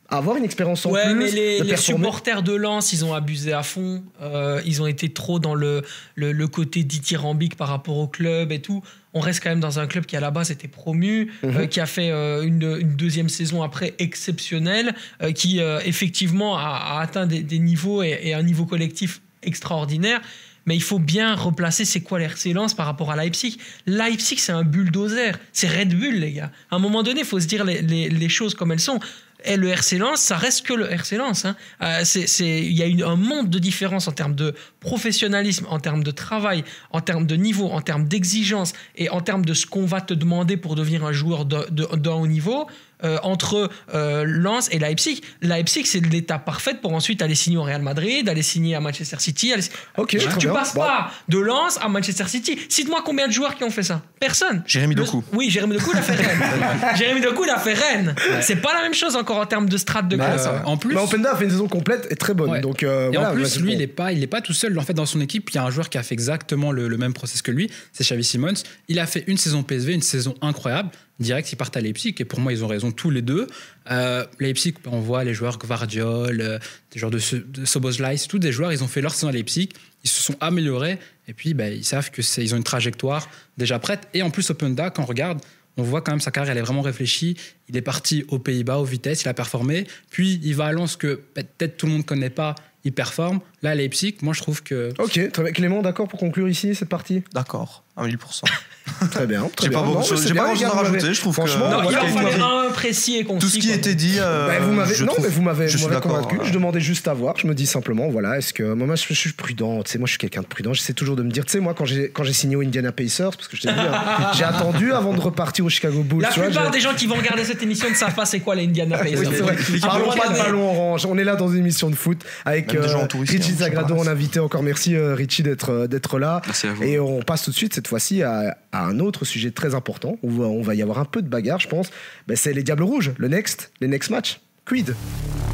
avoir une expérience en Ouais, plus. mais les, supporters de Lens, ils ont abusé à fond. Euh, ils ont été trop dans le, le, le côté dithyrambique par rapport au club et tout. On reste quand même dans un club qui à la base était promu, Mhm. euh, qui a fait euh, une, une deuxième saison après exceptionnelle, qui effectivement a, a atteint des, des niveaux et, et un niveau collectif extraordinaire. mais il faut bien replacer c'est quoi l'excellence par rapport à Leipzig. Leipzig, c'est un bulldozer. C'est Red Bull, les gars. À un moment donné, il faut se dire les, choses comme elles sont. Et le RC ça reste que le RC Lens. hein. Euh, Il y a un monde de différence en termes de professionnalisme, en termes de travail, en termes de niveau, en termes d'exigence et en termes de ce qu'on va te demander pour devenir un joueur d'un haut niveau. Euh, entre euh, Lens et Leipzig. Leipzig, c'est l'étape parfaite pour ensuite aller signer au Real Madrid, aller signer à Manchester City. aller- Ok, tu, tu bien. passes Bon. pas de Lens à Manchester City. Cite-moi combien de joueurs qui ont fait ça Personne. Jérémy Le- Doku. Oui, Jérémy Doku, il a fait Rennes. Jérémy Doku, il a fait Rennes. C'est pas la même chose encore en termes de strate de Mais, classe. euh, en plus, Mais Openda a fait une saison complète et très bonne. Ouais. Donc, euh, Et voilà, en plus, lui, bon. il n'est pas, il est pas tout seul. En fait, dans son équipe, il y a un joueur qui a fait exactement le, le même process que lui. C'est Xavi Simons. Il a fait une saison PSV, une saison incroyable. Direct, il part à Leipzig. Et pour moi, ils ont raison tous les deux. Euh, Leipzig, on voit les joueurs Gvardiol, euh, des joueurs de, de tous des joueurs. Ils ont fait leur saison à Leipzig. Ils se sont améliorés. Et puis, ben, ils savent que c'est- ils ont une trajectoire déjà prête. Et en plus, Openda, quand on regarde, on voit quand même sa carrière, elle est vraiment réfléchie. Il est parti aux Pays-Bas, aux vitesses, il a performé. Puis il va à Lens, que peut-être tout le monde ne connaît pas, il performe. Là, à Leipzig, moi, je trouve que. Ok, très bien. Clément, d'accord pour conclure ici cette partie? D'accord, à 1000%. Très bien. J'ai pas beaucoup Non, de choses- à rajouter, je trouve que- Franchement, Non, voilà, il fallait m'avez- un précis et concis. Tout ce qui quoi. était dit, euh, Bah, vous m'avez- je non, trouve- mais vous m'avez convaincu. Je demandais juste à voir. Je me dis simplement, voilà, est-ce que moi, je, je suis prudent. Tu sais, moi, je suis quelqu'un de prudent. J'essaie toujours de me dire, tu sais, moi, quand j'ai quand j'ai signé au Indiana Pacers, parce que je t'ai dit, hein, j'ai attendu avant de repartir au Chicago Bulls. La plupart des gens qui vont regarder cette émission ne savent pas c'est quoi les Indiana Pacers. Oui. Parlons pas de ballon orange. On est là dans une émission de foot avec euh, Richie hein, Zagrado en invité. Encore merci euh, Richie d'être euh, d'être là. Merci à vous. Et on passe tout de suite cette fois-ci à, à un autre sujet très important où on va y avoir un peu de bagarre, je pense. Ben, c'est les Diables Rouges, le next, les next match. Quid?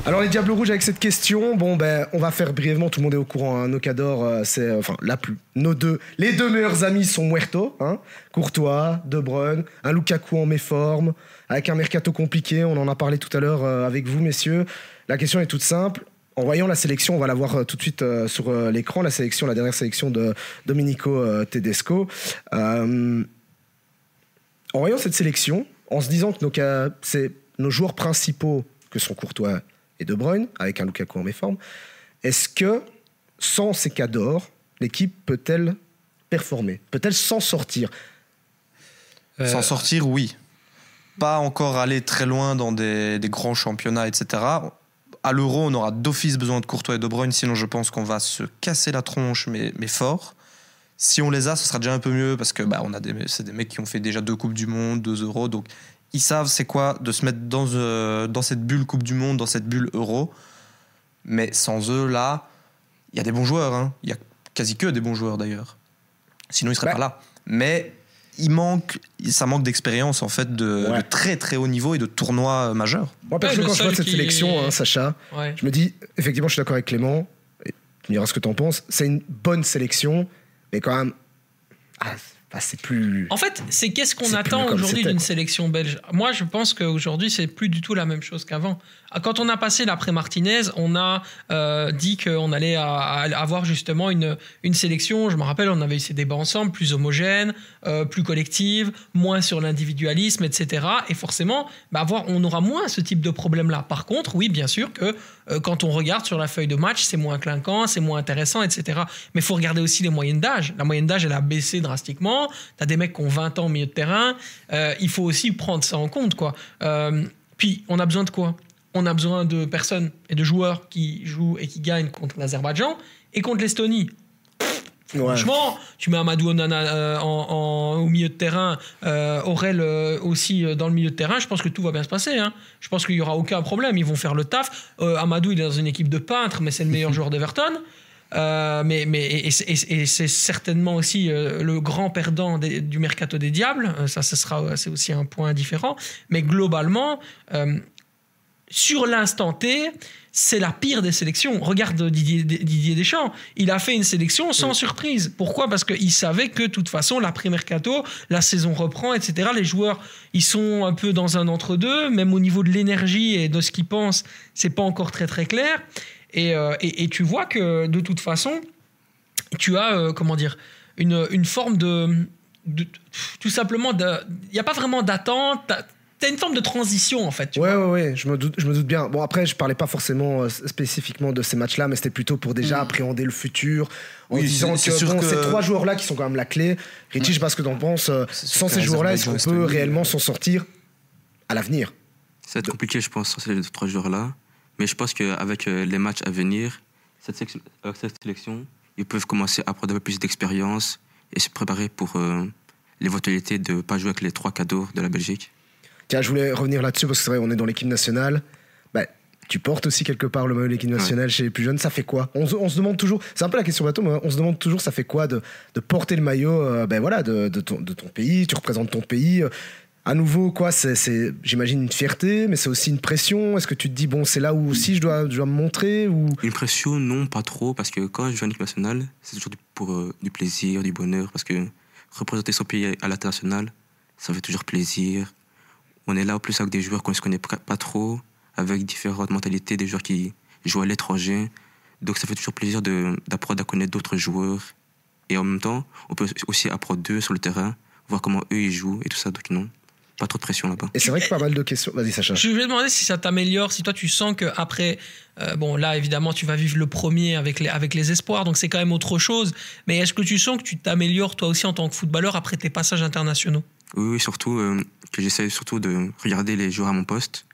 Alors les Diables Rouges avec cette question, bon ben on va faire brièvement, tout le monde est au courant, hein, Nocador euh, c'est euh, enfin la plus, nos deux, les deux meilleurs amis sont muerto, hein, Courtois, De Bruyne, un Lukaku en méforme, avec un mercato compliqué, on en a parlé tout à l'heure euh, avec vous messieurs. La question est toute simple. En voyant la sélection, on va la voir euh, tout de suite euh, sur l'écran, la sélection, la dernière sélection de Domenico Tedesco. Euh, en voyant cette sélection, en se disant que nos, ca- c'est nos joueurs principaux, que sont Courtois et De Bruyne, avec un Lukaku en méforme, est-ce que sans ces cas d'or, l'équipe peut-elle performer? Peut-elle s'en sortir? Euh, S'en sortir, oui. Pas encore aller très loin dans des, des grands championnats, etc. À l'Euro, on aura d'office besoin de Courtois et de Bruyne, sinon je pense qu'on va se casser la tronche, mais, mais fort. Si on les a, ce sera déjà un peu mieux parce que bah, on a des, c'est des mecs qui ont fait déjà deux coupes du monde, deux euros, donc ils savent c'est quoi de se mettre dans, euh, dans cette bulle Coupe du Monde, dans cette bulle Euro. Mais sans eux, là, il y a des bons joueurs. hein. Il y a quasi que des bons joueurs d'ailleurs. Sinon, ils seraient Bah. pas là. Mais il manque, ça manque d'expérience en fait de, Ouais. de très très haut niveau et de tournois euh, majeurs. Moi, perso, quand je vois cette qui- sélection, hein, Sacha, Ouais. je me dis, effectivement, je suis d'accord avec Clément, et tu me diras ce que tu en penses, c'est une bonne sélection, mais quand même, ah, c'est plus... En fait, c'est qu'est-ce qu'on attend aujourd'hui d'une sélection belge? Moi, je pense qu'aujourd'hui, c'est plus du tout la même chose qu'avant. Quand on a passé l'après-Martinez, on a euh, dit qu'on allait à- à avoir justement une, une sélection. Je me rappelle, on avait eu ces débats ensemble, plus homogène, euh, plus collective, moins sur l'individualisme, etc. Et forcément, bah, avoir, on aura moins ce type de problème-là. Par contre, oui, bien sûr que quand on regarde sur la feuille de match, c'est moins clinquant, c'est moins intéressant, etc. Mais il faut regarder aussi les moyennes d'âge. La moyenne d'âge, elle a baissé drastiquement. Tu as des mecs qui ont 20 ans au milieu de terrain. Euh, il faut aussi prendre ça en compte. Quoi. Euh, puis, on a besoin de quoi? On a besoin de personnes et de joueurs qui jouent et qui gagnent contre l'Azerbaïdjan et contre l'Estonie. Ouais. Franchement, tu mets Amadou Onana euh, en- en- au milieu de terrain, euh, Aurel euh, aussi dans le milieu de terrain, je pense que tout va bien se passer. hein. Je pense qu'il n'y aura aucun problème, ils vont faire le taf. Amadou, il est dans une équipe de peintres, mais c'est le meilleur joueur d'Everton. Mais, mais et, et- et- et c'est certainement aussi le grand perdant des- du mercato des diables. Ça, ce sera c'est aussi un point différent. Mais globalement, sur l'instant T, c'est la pire des sélections. Regarde Didier, Didier Deschamps, il a fait une sélection sans surprise. Pourquoi? Parce qu'il savait que de toute façon, l'après-mercato, la saison reprend, etc. Les joueurs, ils sont un peu dans un entre-deux, même au niveau de l'énergie et de ce qu'ils pensent, c'est pas encore très très clair. Et, euh, et- et tu vois que de toute façon, tu as, euh, comment dire, une, une forme de, de- tout simplement, il n'y a pas vraiment d'attente. T'as- une forme de transition en fait. Tu ouais, vois. ouais, ouais, je me, doute, je me doute bien. Bon, après, je parlais pas forcément euh, spécifiquement de ces matchs-là, mais c'était plutôt pour déjà appréhender le futur, en Oui, disant que, bon, que- ces trois joueurs-là qui sont quand même la clé. Richie, je sais pas ce que t'en penses. euh, Sans ces joueurs-là, est-ce qu'on peut Estonie, réellement euh, s'en sortir à l'avenir? Ça va être compliqué, je pense, sans ces trois joueurs-là. Mais je pense qu'avec euh, les matchs à venir, cette, avec cette sélection, ils peuvent commencer à prendre un peu plus d'expérience et se préparer pour euh, l'éventualité de ne pas jouer avec les trois cadeaux de la Belgique. Tiens, je voulais revenir là-dessus parce que c'est vrai, on est dans l'équipe nationale. Bah, tu portes aussi quelque part le maillot de l'équipe nationale chez les plus jeunes. Ça fait quoi? On, se- on se demande toujours, c'est un peu la question bateau, mais on se demande toujours, ça fait quoi de, de porter le maillot euh, ben voilà, de, de ton, de ton pays? Tu représentes ton pays. euh, à nouveau, quoi, c'est, j'imagine, une fierté, mais c'est aussi une pression. Est-ce que tu te dis, bon, c'est là où aussi je dois, je dois me montrer ou... Une pression, non, pas trop, parce que quand je joue en équipe nationale, c'est toujours pour euh, du plaisir, du bonheur, parce que représenter son pays à l'international, ça fait toujours plaisir. On est là en plus avec des joueurs qu'on ne se connaît pas trop, avec différentes mentalités, des joueurs qui jouent à l'étranger. Donc ça fait toujours plaisir d'apprendre à connaître d'autres joueurs. Et en même temps, on peut aussi apprendre d'eux sur le terrain, voir comment eux ils jouent et tout ça. Donc non, pas trop de pression là-bas. Et c'est vrai que pas mal de questions. Vas-y, Sacha. Je vais demander si ça t'améliore, si toi tu sens que après, euh, bon là évidemment tu vas vivre le premier avec les, avec les espoirs, donc c'est quand même autre chose. Mais est-ce que tu sens que tu t'améliores toi aussi en tant que footballeur après tes passages internationaux? Oui, oui, surtout euh, que j'essaie surtout de regarder les joueurs à mon poste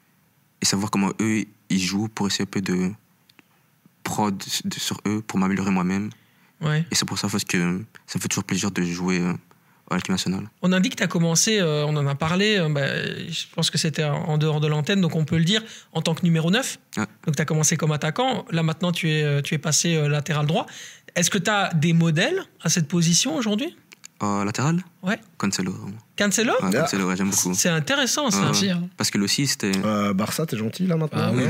et savoir comment eux ils jouent pour essayer un peu de prod sur eux pour m'améliorer moi-même. Ouais. Et c'est pour ça parce que ça me fait toujours plaisir de jouer euh, à l'équipe nationale. On a dit que tu as commencé, euh, on en a parlé, euh, bah, je pense que c'était en dehors de l'antenne, donc on peut le dire, en tant que numéro 9. Ouais. Donc tu as commencé comme attaquant, là maintenant tu es, euh, tu es passé euh, latéral droit. Est-ce que tu as des modèles à cette position aujourd'hui? Euh, latéral? Ouais. Cancelo. Cancelo? Ouais. Cancelo, ouais, j'aime beaucoup. C'est intéressant ça. Hein. Parce que le 6, c'était Euh, Barça, t'es gentil là maintenant Ah oui,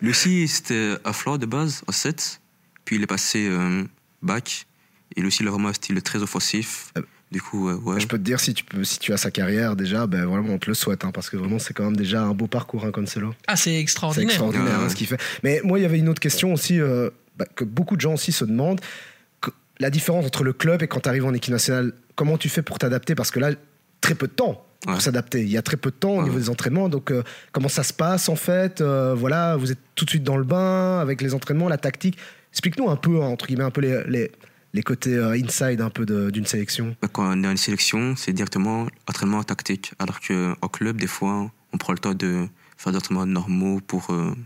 le 6, c'était à Flore de base, au 7. Puis il est passé euh, back. Et lui aussi, il a vraiment un style très offensif. Ah. Du coup, euh, ouais. Je peux te dire, si tu, peux, si tu as sa carrière déjà, ben vraiment on te le souhaite, hein, parce que vraiment c'est quand même déjà un beau parcours, hein, Cancelo. Ah, c'est C'est extraordinaire. extraordinaire Ouais, hein, ce qu'il fait. Mais moi, il y avait une autre question aussi, euh, bah, que beaucoup de gens aussi se demandent. que- la différence entre le club et quand tu arrives en équipe nationale, comment tu fais pour t'adapter? Parce que là, très peu de temps pour Ouais. s'adapter. Il y a très peu de temps au Ouais, niveau des entraînements. Donc, euh, comment ça se passe en fait? Euh, Voilà, vous êtes tout de suite dans le bain avec les entraînements, la tactique. Explique-nous un peu, hein, entre guillemets, un peu les, les, les côtés euh, inside un peu d'une sélection. Bah, Quand on est en sélection, c'est directement entraînement tactique. Alors qu'en club, des fois, on prend le temps de faire des entraînements normaux pour euh,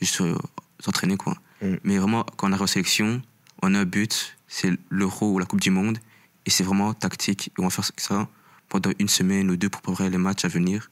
juste euh, s'entraîner. quoi. Mm. Mais vraiment, quand on arrive en sélection, on a un but, c'est l'Euro ou la Coupe du Monde. Et c'est vraiment tactique. Et on va faire ça pendant une semaine ou deux pour préparer les matchs à venir.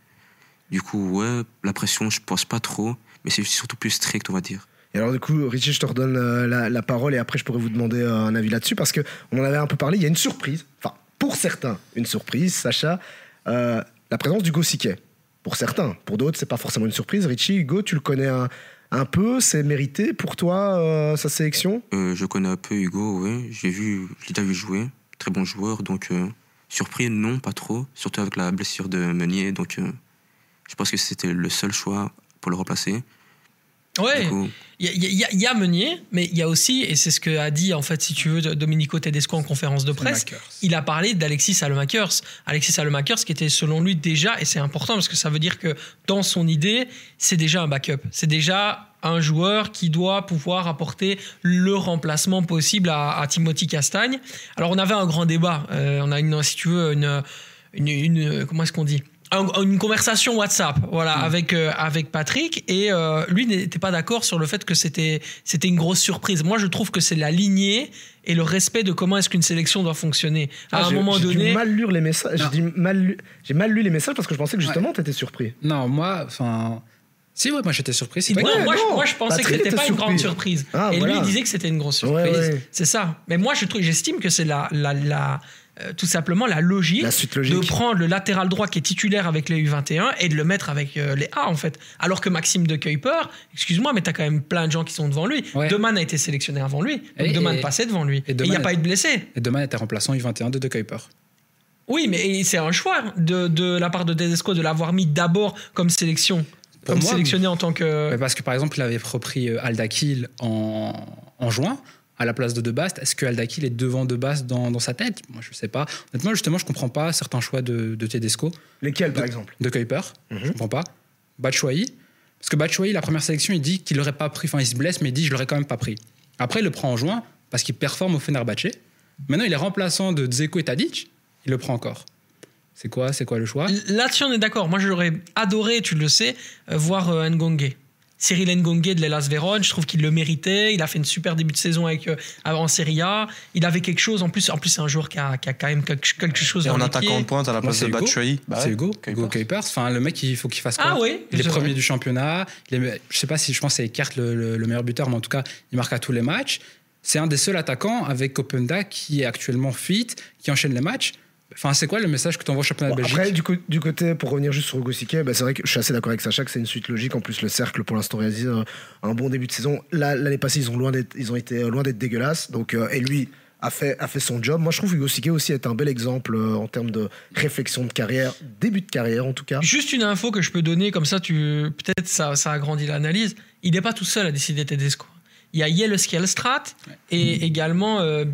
Du coup, ouais, la pression, je pense pas trop. Mais c'est surtout plus strict, on va dire. Et alors du coup, Richie, je te redonne euh, la, parole et après je pourrais vous demander euh, un avis là-dessus parce que on en avait un peu parlé. Il y a une surprise, enfin pour certains une surprise, Sacha, euh, la présence d'Hugo Siquet. Pour certains, pour d'autres c'est pas forcément une surprise. Richie, Hugo, tu le connais un, peu, c'est mérité pour toi sa sélection? Je connais un peu Hugo, oui. J'ai vu, je l'ai déjà vu jouer. Très bon joueur, donc surpris, non, pas trop. Surtout avec la blessure de Meunier, donc je pense que c'était le seul choix pour le remplacer. Ouais, Du coup, il y, a- y y Meunier, mais il y a aussi, et c'est ce que a dit en fait, si tu veux, Domenico Tedesco en conférence de presse, il a parlé d'Alexis Salomakers. Alexis Salomakers qui était selon lui déjà, et c'est important parce que ça veut dire que dans son idée, c'est déjà un backup. C'est déjà un joueur qui doit pouvoir apporter le remplacement possible à, à Timothy Castagne. Alors on avait un grand débat. Euh, on a une, si tu veux, une, une, une- comment est-ce qu'on dit? Une conversation WhatsApp, voilà, avec euh, avec Patrick et euh, lui n'était pas d'accord sur le fait que c'était c'était une grosse surprise. Moi, je trouve que c'est la lignée et le respect de comment est-ce qu'une sélection doit fonctionner. À Ah, un j'ai- moment j'ai donné, mal lire les messages. J'ai mal lu- j'ai mal lu les messages parce que je pensais que justement t'étais surpris. Non, moi, enfin. Si, ouais, moi j'étais surpris. Ouais, que- moi, je- non, moi, je pensais que Patrick c'était était pas une grande surpris. surprise. Ah, et voilà. lui, il disait que c'était une grosse surprise. Ouais, ouais. C'est ça. Mais moi, je trouve, j'estime que c'est la, la, la, euh, tout simplement la logique, La suite de prendre le latéral droit qui est titulaire avec les U21 et de le mettre avec euh, les A, en fait. Alors que Maxime de Kuiper, excuse-moi, mais t'as quand même plein de gens qui sont devant lui. Ouais. Deman a été sélectionné avant lui. Donc Et- Deman et- passait devant lui. Et il n'y a Deman pas eu de blessé. Et demain était remplaçant U21 de De Kuiper. Oui, mais c'est un choix de, de la part de Tedesco de l'avoir mis d'abord comme sélection. Pour comme moi, sélectionné en tant que. Mais Parce que par exemple, il avait repris euh, Aldakil en, en juin. À la place de De Bast. Est-ce que Aldaki il est devant De Bast dans, dans sa tête? Moi, je sais pas. Honnêtement, justement, je comprends pas certains choix de, de Tedesco, Lesquels, par De- exemple? de Kuiper. Mhm. Je comprends pas. Batshuayi. Parce que Batshuayi, la première sélection, il dit qu'il l'aurait pas pris. Enfin, il se blesse, mais il dit je l'aurais quand même pas pris. Après, il le prend en juin parce qu'il performe au Fenerbahçe. Maintenant, il est remplaçant de Dzeko et Tadic. Il le prend encore. C'est quoi, c'est quoi le choix? Là-dessus, on est d'accord. Moi, j'aurais adoré, tu le sais, euh, voir euh, Ngonge. Cyril Ngonge de l'Elas Vérone, je trouve qu'il le méritait. Il a fait une super début de saison avec, euh, en Serie A. Il avait quelque chose. En plus, en plus c'est un joueur qui a, qui a quand même quelque, quelque chose Et en attaquant de pointe à la place c'est de. Batshuayi. Bah c'est ouais, Hugo, Kuipers. Hugo Kuipers. Enfin, le mec, il faut qu'il fasse quoi Ah oui, Il est c'est premier du championnat. Il est- je sais pas si je pense que c'est Ekert le, le- le meilleur buteur, mais en tout cas, il marque à tous les matchs. C'est un des seuls attaquants avec Openda qui est actuellement fit, qui enchaîne les matchs. Enfin, c'est quoi le message que tu envoies au championnat Bon, de Belgique après, du, côté, pour revenir juste sur Hugo Siquet, bah, c'est vrai que je suis assez d'accord avec Sacha que c'est une suite logique. En plus, le cercle, pour l'instant, réalise un, un bon début de saison. Là, L'année passée, ils ont, loin d'être- ils ont été loin d'être dégueulasses. Donc, euh, et lui a fait, a fait son job. Moi, je trouve Hugo Siquet aussi est un bel exemple euh, en termes de réflexion de carrière, début de carrière en tout cas. Juste une info que je peux donner, comme ça, tu peut-être ça, ça agrandit l'analyse. Il n'est pas tout seul à décider Tedesco. Il y a Jelle Skjelstrat et également euh,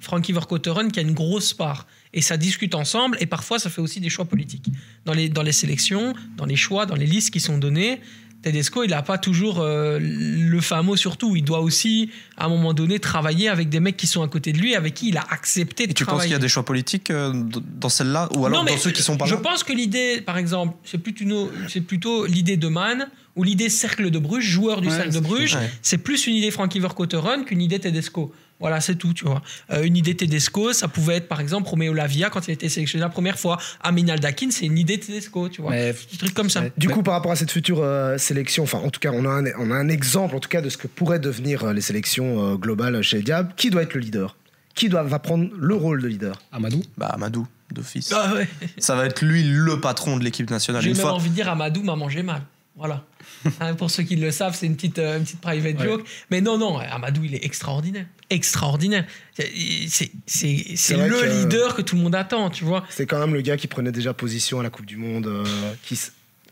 Frankie Verkotteren qui a une grosse part. Et ça discute ensemble et parfois ça fait aussi des choix politiques. Dans les, dans les sélections, dans les choix, dans les listes qui sont données, Tedesco, il n'a pas toujours euh, le fin mot sur tout. Il doit aussi, à un moment donné, travailler avec des mecs qui sont à côté de lui, avec qui il a accepté de Et tu penses travailler. qu'il y a des choix politiques euh, dans celle-là Ou alors Non, dans ceux qui sont pas Je là pense que l'idée, par exemple, c'est plutôt, l'idée de Mann ou l'idée cercle de Bruges, joueur du Ouais, cercle de Bruges. ouais. C'est plus une idée Frankie Verkotteren qu'une idée Tedesco. Voilà, c'est tout, tu vois. Euh, une idée Tedesco, ça pouvait être par exemple Romeo Lavia quand il a été sélectionné la première fois. Amin Aldakin, c'est une idée Tedesco, tu vois. Mais- Des trucs comme ça. Du coup, par rapport à cette future euh, sélection, enfin, en tout cas, on a, un, on a un exemple, en tout cas, de ce que pourraient devenir euh, les sélections euh, globales chez les Diables. Qui doit être le leader? Qui doit, va prendre le rôle de leader? Amadou Bah, Amadou, d'office. Ah ouais. Ça va être lui le patron de l'équipe nationale. J'ai même fois, envie de dire Amadou m'a mangé mal. Voilà. Hein, pour ceux qui le savent, c'est une petite, euh, une petite private Ouais. joke. Mais non, non, Amadou, il est extraordinaire. Extraordinaire. C'est- le que- leader que tout le monde attend, tu vois. C'est quand même le gars qui prenait déjà position à la Coupe du Monde. euh, qui,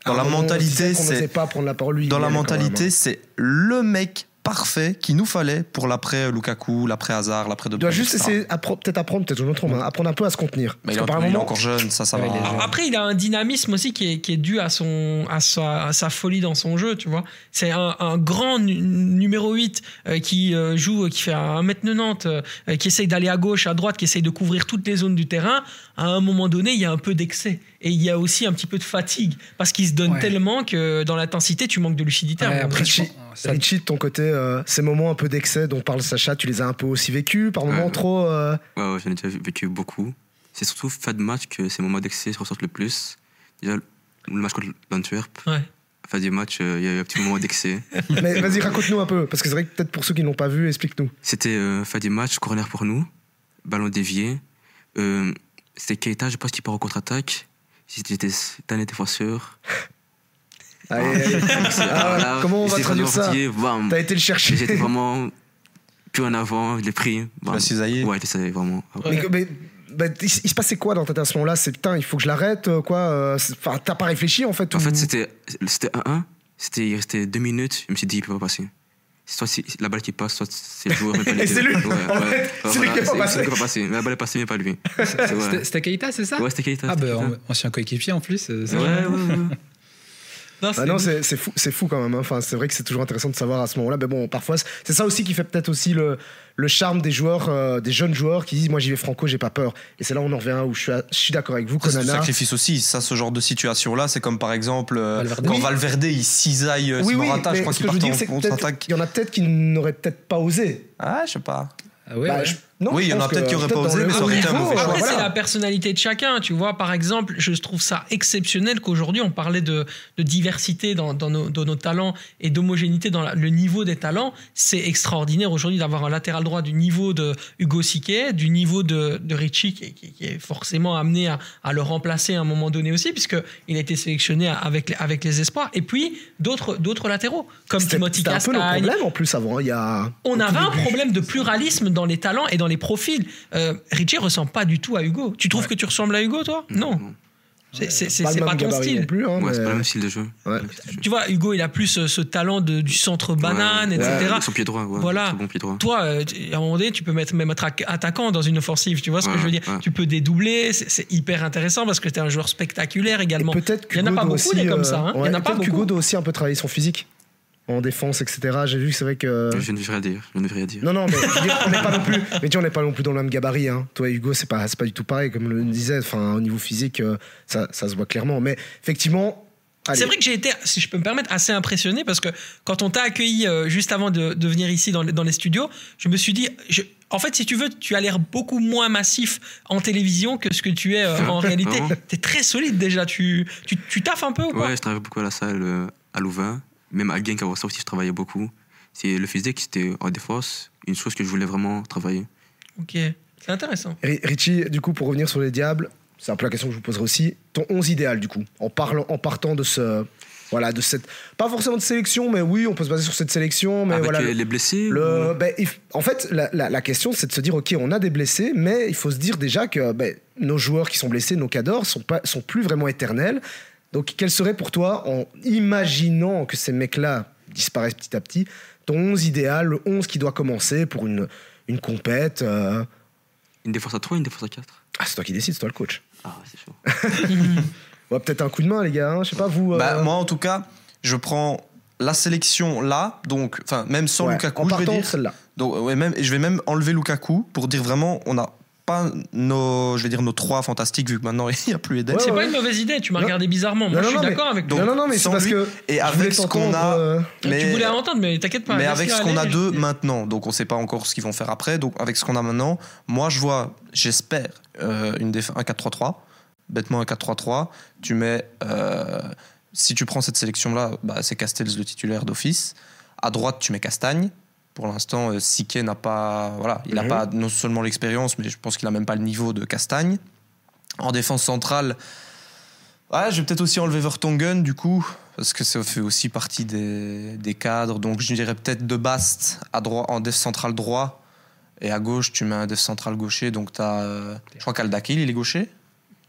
Dans la moment, on mentalité, c'est- pas prendre la parole. Lui, dans la mentalité, hein. c'est le mec parfait qu'il nous fallait pour l'après Lukaku, l'après Hazard, l'après De Il doit juste etc. essayer, peut-être apprendre, peut-être je me trompe, hein, apprendre un peu à se contenir. Mais Parce il, est que par encore- il est moment, encore jeune, ça, ça va. Après, il a un dynamisme aussi qui est, qui est dû à, son, à, sa, à sa folie dans son jeu, tu vois. C'est un, un grand nu- numéro 8 euh, qui euh, joue, qui fait 1m90, euh, qui essaye d'aller à gauche, à droite, qui essaye de couvrir toutes les zones du terrain. À un moment donné, il y a un peu d'excès. Et il y a aussi un petit peu de fatigue. Parce qu'il se donne Ouais. tellement que dans l'intensité, tu manques de lucidité. Ouais, après, donné. Ça- Richie, de ton côté, euh, ces moments un peu d'excès dont parle Sacha, tu les as un peu aussi vécus, par moments Ouais. trop. euh, Ouais, ouais, j'en ai déjà vécu beaucoup. C'est surtout fin de match que ces moments d'excès se ressortent le plus. Déjà, le match contre l'Antwerp, Ouais. fin du match, euh, il y a eu un petit moment d'excès. Mais vas-y, raconte-nous un peu, parce que c'est vrai que peut-être pour ceux qui n'ont pas vu, explique-nous. C'était euh, fin du match, corner pour nous, ballon dévié. Euh, C'était Keita, je pense, qui part en contre-attaque. J'étais un défenseur. Allez, allez. Ah ouais, Voilà, comment on va traduire ça. T'as été le chercher. J'étais vraiment plus en avant, je l'ai pris. Tu bam. l'as cisaillé Ouais, l'ai vraiment. Mais, mais- bah, il, il se passait quoi dans ta tête à ce moment-là? C'est putain, il faut que je l'arrête, euh, quoi euh, Enfin, t'as pas réfléchi en fait En ou- fait, c'était c'était 1-1. C'était, il restait deux minutes. Je me suis dit, il peut pas passer. Soit c'est la balle qui passe, soit c'est le joueur, mais pas les Et deux. c'est lui. Ouais, En ouais. fait, Ouais, c'est lui qui pas passé. pas passé. Mais la balle est passée, mais pas lui. C'est- C'était ouais. c'était Keita, c'est ça? Ouais, c'était Keita. Ah, c'était bah, Keita. ancien coéquipier en plus. euh, c'est Ouais, ouais, ouais. Non, Ah c'est- non, c'est c'est fou, c'est fou quand même. hein. Enfin, c'est vrai que c'est toujours intéressant de savoir à ce moment-là. Mais bon, parfois, c'est- ça aussi qui fait peut-être aussi le, le charme des joueurs, euh, des jeunes joueurs qui disent Moi, j'y vais franco, j'ai pas peur. Et c'est là où on en revient où je suis, à- je suis d'accord avec vous, c'est sacrifice aussi. Ça, ce genre de situation-là, c'est comme par exemple euh, Valverde. quand Oui. Valverde il cisaille euh, Oui, oui, Morata, je crois qu'il que je veux part en contre-attaque. qu'il y en a peut-être qui n'auraient peut-être pas osé. Ah, je sais pas. Ah ouais, Bah, ouais. je- non, Oui, il y en a peut-être qui auraient peut-être pas osé, mais ça aurait été un mauvais choix. Après, voilà. c'est la personnalité de chacun. Tu vois, par exemple, je trouve ça exceptionnel qu'aujourd'hui, on parlait de, de diversité dans, dans nos, dans nos talents et d'homogénéité dans la- le niveau des talents. C'est extraordinaire aujourd'hui d'avoir un latéral droit du niveau de Hugo Siquet, du niveau de, de Richie, qui, qui- qui est forcément amené à, à le remplacer à un moment donné aussi, puisqu'il a été sélectionné avec, les- avec les espoirs. Et puis, d'autres d'autres latéraux, comme Timothy c'était un peu le Castagne, problème en plus avant. Il y a. on avait un début. problème de pluralisme dans les talents et dans les profils. Euh, Richie ressemble pas du tout à Hugo. Tu trouves que tu ressembles à Hugo, toi? Non. C'est Pas ton style. non plus. hein, Ouais, c'est pas le même style de jeu. Ouais. Tu vois, Hugo, il a plus ce talent de- du centre banane, Ouais, etc. Avec son pied droit, ouais. Voilà. Bon pied droit. Toi, euh, à un moment donné, tu peux mettre, même être atta- attaquant dans une offensive. Tu vois ce que je veux dire? ouais. Tu peux dédoubler. C'est hyper intéressant parce que tu es un joueur spectaculaire également. Peut-être Il y en a pas beaucoup aussi, des comme euh, ça. hein. Il y en a pas beaucoup. doit aussi un peu travailler son physique en défense, etc. J'ai vu que c'est vrai que. Je ne vais rien dire. Je ne vais rien dire. Non, non, mais dire, on n'est pas non plus. Mais tu vois, on n'est pas non plus dans le même gabarit. Hein. Toi, Hugo, c'est pas, c'est pas du tout pareil, comme le disait. Enfin, au niveau physique, euh, ça, ça se voit clairement. Mais effectivement. C'est vrai que j'ai été, si je peux me permettre, assez impressionné parce que quand on t'a accueilli euh, juste avant de, de venir ici dans, les- dans les studios, je me suis dit, je- en fait, si tu veux, tu as l'air beaucoup moins massif en télévision que ce que tu es euh, en réalité. T'es très solide déjà. Tu, tu, tu taffes un peu ou quoi? Ouais, je travaillais beaucoup à la salle à Louvain. Même à Genk, avant ça aussi, je travaillais beaucoup. C'est le physique, c'était en défense, une chose que je voulais vraiment travailler. Ok, c'est intéressant. Ri- Richie, du coup, pour revenir sur les Diables, c'est un peu la question que je vous poserai aussi. Ton 11 idéal, du coup, en, parlant, en partant de ce. Voilà, de cette. Pas forcément de sélection, mais oui, on peut se baser sur cette sélection. Mais Avec voilà. les blessés Le, ou- ben, en fait, la, la- la question, c'est de se dire, ok, on a des blessés, mais il faut se dire déjà que ben, nos joueurs qui sont blessés, nos cadors, sont pas, sont plus vraiment éternels. Donc, quel serait pour toi, en imaginant que ces mecs-là disparaissent petit à petit, ton 11 idéal, le 11 qui doit commencer pour une, une compète euh, Une défense à 3, une défense à 4 Ah, c'est toi qui décides, c'est toi le coach. Ah, c'est chaud. Ouais, peut-être un coup de main, les gars. hein, Je sais pas, vous. euh, Bah, moi, en tout cas, je prends la sélection là, donc, enfin, même sans ouais, Lukaku, en je vais partant de dire. celle-là. Donc, ouais, même, et je vais même enlever Lukaku pour dire vraiment, on n'a pas nos, je vais dire nos trois fantastiques vu que maintenant il n'y a plus Eden. Ouais, c'est ouais. pas une mauvaise idée. Tu m'as regardé bizarrement. Moi, Non, je suis d'accord avec toi. non, non, non, mais c'est parce lui. que. Et avec voulais ce qu'on a- euh, mais- Tu voulais entendre, mais t'inquiète pas. Mais avec ce qu'on a d'eux maintenant, donc on ne sait pas encore ce qu'ils vont faire après. Donc avec ce qu'on a maintenant, moi je vois, j'espère, euh, une déf- un 4-3-3. Bêtement un 4-3-3. Tu mets, euh, si tu prends cette sélection-là, bah, c'est Castells le titulaire d'office. À droite, tu mets Castagne. Pour l'instant, euh, Siquet n'a pas, voilà, il n'a Mhm. pas non seulement l'expérience, mais je pense qu'il n'a même pas le niveau de Castagne. En défense centrale, ouais, je vais peut-être aussi enlever Vertonghen du coup, parce que ça fait aussi partie des, des cadres. Donc je dirais peut-être de Bast à droit, en def central droit. Et à gauche, tu mets un def central gaucher. Donc tu as. je crois qu'Aldakil, il est gaucher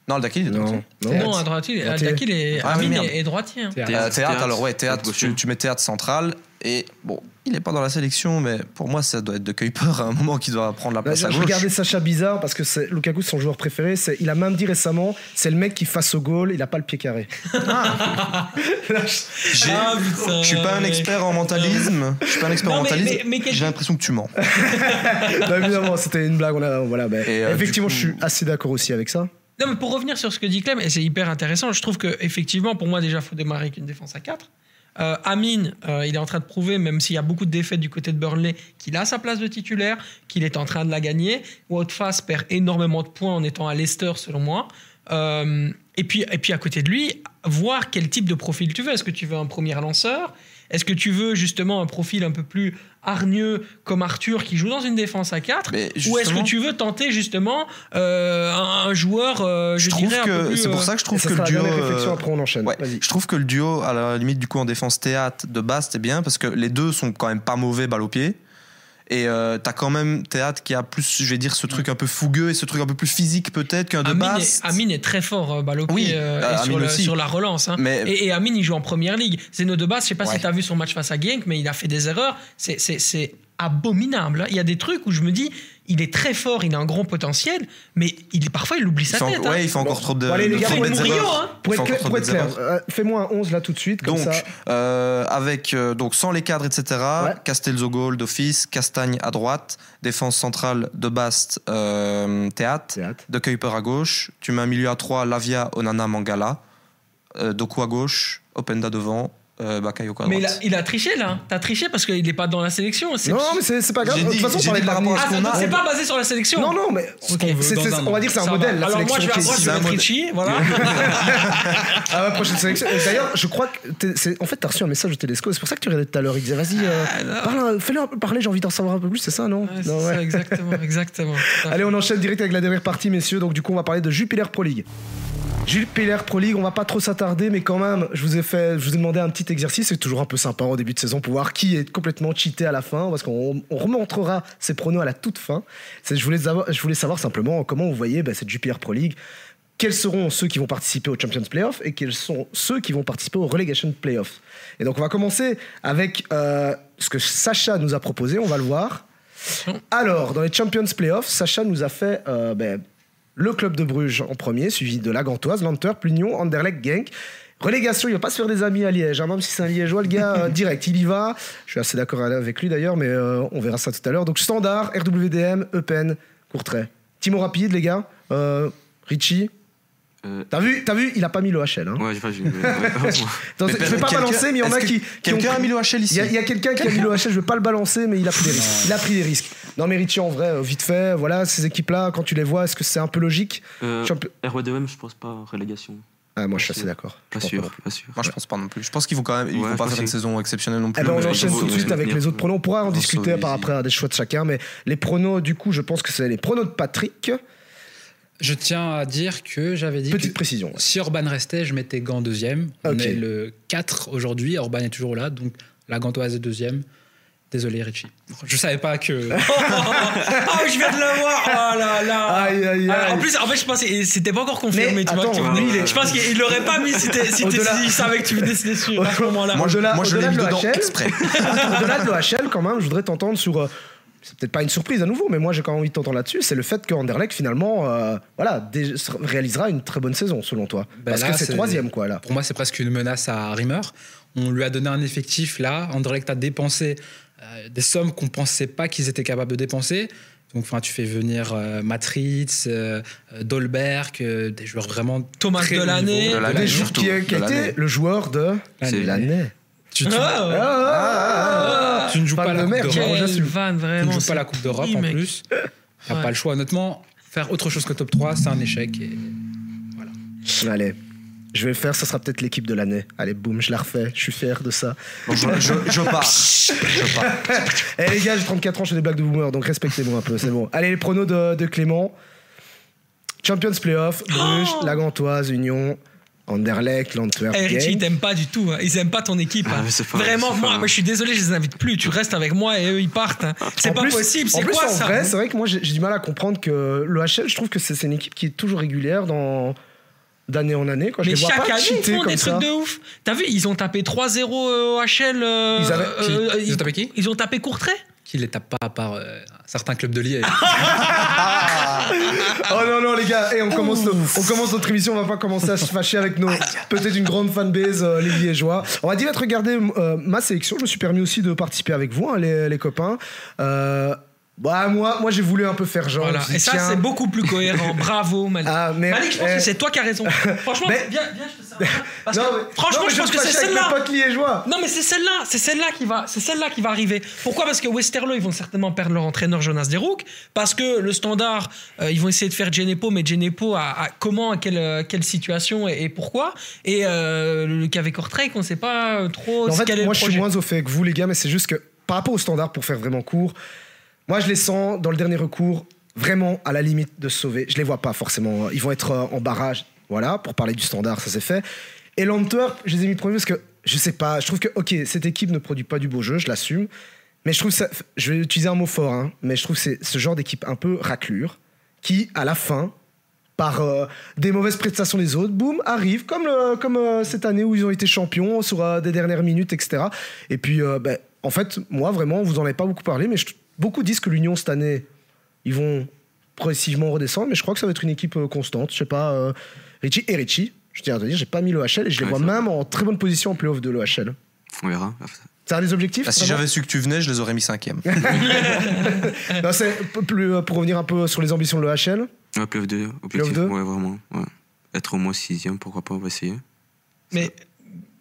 Non, Aldakil, il est Non, droitier. non. Non, à droite, il est, Ah, est, droitier. hein. Théâtre. Euh, théâtre, Théâtre, alors ouais, théâtre, théâtre tu, gaucher. tu mets théâtre central. Et bon, il n'est pas dans la sélection, mais pour moi, ça doit être de Kuiper à un moment qui doit prendre la Bah, place je, à je gauche. regardais Sacha Bizarre parce que c'est Lukaku c'est son joueur préféré. C'est, il a même dit récemment, c'est le mec qui face au goal, il a pas le pied carré. J'ai- Ah, je suis pas un ouais. expert en mentalisme. Je suis pas un expert en mais- mentalisme. mais- mais quel- J'ai l'impression que tu mens. Non, évidemment, c'était une blague. On a, voilà, bah, Et, euh, effectivement, coup- je suis assez d'accord aussi avec ça. Non, mais pour revenir sur ce que dit Clem, et c'est hyper intéressant, je trouve que effectivement, pour moi, déjà, il faut démarrer avec une défense à 4. Euh, Amine, euh, il est en train de prouver, même s'il y a beaucoup de défaites du côté de Burnley, qu'il a sa place de titulaire, qu'il est en train de la gagner. Woutfass perd énormément de points en étant à Leicester, selon moi. Euh, et, puis, et puis à côté de lui, voir quel type de profil tu veux. Est-ce que tu veux un premier lanceur? Est-ce que tu veux justement un profil un peu plus hargneux comme Arthur qui joue dans une défense à 4 Mais Ou est-ce que tu veux tenter justement euh, un, un joueur, euh, je, je trouve dirais, que c'est pour euh, ça que je trouve que le duo. après on enchaîne. Ouais, je trouve que le duo, à la limite, du coup, en défense théâtre de Bast est bien parce que les deux sont quand même pas mauvais balle au pied. Et euh, t'as quand même théâtre qui a plus, je vais dire, ce truc un peu fougueux et ce truc un peu plus physique peut-être qu'un de est, Amine est très fort euh, pied Oui, euh, et sur, le- la relance. hein. Mais- Et, et Amine, il joue en première ligue. Zeno de base, je sais pas Ouais. si tu as vu son match face à Genk, mais il a fait des erreurs. C'est abominable. hein. Il y a des trucs où je me dis, il est très fort, il a un grand potentiel, mais il, parfois il oublie il sa fait, en- tête. hein. ouais, il fait encore trop de, Bon, allez, les gars, trop Mourinho, hein. Pour être, pour être clair, euh, fais-moi un 11 là tout de suite, comme Donc, ça. euh, avec euh, donc sans les cadres, etc. Ouais. Castells au goal d'office, Castagne à droite, défense centrale de Bast, euh, théâtre, Théâtre. de Kuiper à gauche. Tu mets un milieu à 3, Lavia, Onana, Mangala, euh, Doku à gauche, Openda devant, euh, Bakayoko à Mais droite. il a, il a triché là. T'as triché parce qu'il n'est pas dans la sélection. C'est- Non, mais c'est c'est pas grave. J'ai De toute dit- façon, on j'ai parlait dit de par rapport à ce Ah, qu'on a. c'est pas basé sur la sélection. Non, non, mais Ok. c'est- Dans c'est- un on va dire que c'est un Ça modèle. La Alors moi, je vais, je qui vais est mettre ici. Richie, voilà. Ah ouais, prochaine sélection. Et D'ailleurs, je crois que t'es- c'est- en fait, t'as reçu un message de Télesco. C'est pour ça que tu regardais tout à l'heure. Il disait, vas-y, euh, Ah, parle, fais-le un peu parler. J'ai envie d'en savoir un peu plus. C'est ça, non, Ouais, c'est Non, ça, exactement, exactement. À. Allez, on enchaîne direct avec la dernière partie, messieurs. Donc, du coup, on va parler de Jupiler Pro League. Jupiler Pro League, on va pas trop s'attarder, mais quand même, je vous ai fait, je vous ai demandé un petit exercice. C'est toujours un peu sympa au début de saison pour voir qui est complètement cheaté à la fin, parce qu'on on remontrera ses pronos à la toute fin. Je voulais savoir, je voulais savoir simplement comment vous voyez bah, cette Jupiler Pro League. quels seront ceux qui vont participer au Champions Playoff et quels sont ceux qui vont participer au Relegation Playoff. Et donc on va commencer avec euh, ce que Sacha nous a proposé, on va le voir. Alors, dans les Champions Playoff, Sacha nous a fait euh, ben, le club de Bruges en premier, suivi de la Gantoise, l'Antwerp, l'Union, Anderlecht, Genk. Relégation, il va pas se faire des amis à Liège, hein, même si c'est un Liégeois, le gars, euh, direct, il y va. Je suis assez d'accord avec lui d'ailleurs, mais euh, on verra ça tout à l'heure. Donc Standard, RWDM, Eupen, Courtrai. Timo rapide, les gars. Euh, Richie. Euh, T'as vu, t'as vu, il a pas mis le HL. Hein. ouais, j'ai pas vu. mais- ouais. Attends, je vais pas balancer, mais il y en a qui. Quelqu'un ont- a mis le HL Il ici y a, il y a quelqu'un qui a mis le HL, je vais pas le balancer, mais il a pris des risques. Il a pris des risques. Non, mais Richie, en vrai, vite fait, voilà, ces équipes-là, quand tu les vois, est-ce que c'est un peu logique Euh, Champi- RWDM, je pense pas relégation. Ah, Moi, je suis assez d'accord. Pas Je sûr, pas. Moi, je pense pas non plus. Je pense qu'ils vont quand même, ils Ouais, vont je pas faire une saison exceptionnelle non plus. Eh ben, on enchaîne tout de suite avec les autres pronos. On pourra en discuter par après à des choix de chacun, mais les pronos, du coup, je pense que c'est les pronos de Patrick. Je tiens à dire que j'avais dit Petite que précision. si Orban restait, je mettais Gant deuxième. On est le 4 aujourd'hui, Orban est toujours là, donc la Gantoise est deuxième. Désolé Richie. Je savais pas que... Ah, je viens de le voir. Oh là là. Aïe, aïe, Ah, aïe. en plus, en fait, je pensais, c'était pas encore confirmé. Mais tu vois, attends, que tu venais- lui, il est- Je pense qu'il l'aurait pas mis si, t'es- si, savait que tu venais se dessus à ce moment-là. Moi, je, Au-delà- moi, je l'ai mis de dedans exprès. Au-delà de l'OHL, quand même, je voudrais t'entendre sur. C'est peut-être pas une surprise à nouveau, mais moi j'ai quand même envie de t'entendre là-dessus. C'est le fait que Anderlecht finalement, euh, voilà, dé- réalisera une très bonne saison selon toi. Ben Parce là, que c'est c'est- troisième quoi là. Pour moi, c'est presque une menace à Rimmer. On lui a donné un effectif là. Anderlecht a dépensé euh, des sommes qu'on pensait pas qu'ils étaient capables de dépenser. Donc, enfin, tu fais venir euh, Matritz, euh, Dolberg, euh, des joueurs vraiment Thomas. De l'année, Des joueurs surtout. qui a, été le joueur de L'année. Tu, tu- Ah, Ah, ah, ah, ah. tu ne joues pas de la Coupe merde, d'Europe. Tu ne joues pas la Coupe d'Europe en mec. plus. T'as Ouais. pas le choix. Honnêtement, faire autre chose que top 3, c'est un échec. Et... Allez, je vais le faire, ça sera peut-être l'équipe de l'année. Allez, boum, je la refais, je suis fier de ça. Bon, je, je, je pars. Je pars. Eh les gars, j'ai 34 ans, je fais des blagues de boomer, donc respectez-moi un peu, c'est bon. Allez, les pronos de, de Clément. Champions Playoff, Bruges, Oh la Gantoise, Union, Anderlecht, l'Antwerp, Eh, Richie, ils t'aiment pas du tout. hein. Ils aiment pas ton équipe. Ah, hein. pas- Vraiment, moi, je suis désolé, je les invite plus. Tu restes avec moi et eux, ils partent. hein. C'est pas plus- possible. En C'est quoi en ça vrai, c'est vrai que moi j'ai du mal à comprendre que l'OHL, je trouve que c'est une équipe qui est toujours régulière dans d'année en année. Quoi. Je Mais les vois chaque pas année, ils font comme des ça. trucs de ouf. T'as vu, ils ont tapé 3-0 au HL. euh, Ils avaient- Qui euh, Ils ont tapé qui Ils ont tapé Courtrai? Qui les tape pas à part euh, certains clubs de Liège Oh non, non, les gars, eh, on, commence on commence notre émission, on va pas commencer à se fâcher avec nos peut-être une grande fanbase, euh, les Liégeois. On va direct regarder euh, ma sélection. Je me suis permis aussi de participer avec vous, hein, les, les copains. Bah, moi, moi j'ai voulu un peu faire genre. Voilà. Et ça, c'est beaucoup plus cohérent. Bravo, Malik. Ah, mais- Malik, je pense eh. que c'est toi qui as raison. Franchement, Mais- viens, viens, je te sers. Parce Non, que, mais- franchement, non, je pense que c'est celle-là. Non, mais c'est celle-là, c'est celle-là qui va, c'est celle-là qui va arriver. Pourquoi? Parce que Westerlo, ils vont certainement perdre leur entraîneur Jonas Derouk. Parce que le standard, euh, ils vont essayer de faire Genepo, mais Genepo à, à comment, à quelle, euh, quelle situation et, et pourquoi? Et euh, le KV Cortrake, on ne sait pas euh, trop En fait, moi, je suis moins au fait que vous, les gars, mais c'est juste que par rapport au standard, pour faire vraiment court, moi, je les sens dans le dernier recours vraiment à la limite de se sauver. Je les vois pas forcément. Ils vont être euh, en barrage. Voilà, pour parler du standard, ça c'est fait. Et l'Antwerp, je les ai mis premiers parce que je sais pas. Je trouve que, ok, cette équipe ne produit pas du beau jeu, je l'assume. Mais je trouve ça. Je vais utiliser un mot fort, hein, mais je trouve que c'est ce genre d'équipe un peu raclure qui, à la fin, par euh, des mauvaises prestations des autres, boum, arrive, comme, comme euh, cette année où ils ont été champions sur euh, des dernières minutes, etc. Et puis, ben, en fait, moi, vraiment, vous en avez pas beaucoup parlé, mais je- beaucoup disent que l'Union, cette année, ils vont progressivement redescendre, mais je crois que ça va être une équipe euh, constante. Je sais pas, euh, Richie et Richie, je tiens à te dire, j'ai pas mis l'OHL et je les Ouais, vois va. même en très bonne position en playoff de l'OHL. On verra. Ça a des objectifs Ah, si j'avais su que tu venais, je les aurais mis cinquième. Non, plus, euh, pour revenir un peu sur les ambitions de l'OHL. Ouais, playoff 2, objectif. Playoff deux Ouais, vraiment. Ouais. Être au moins sixième, pourquoi pas, on va essayer. Mais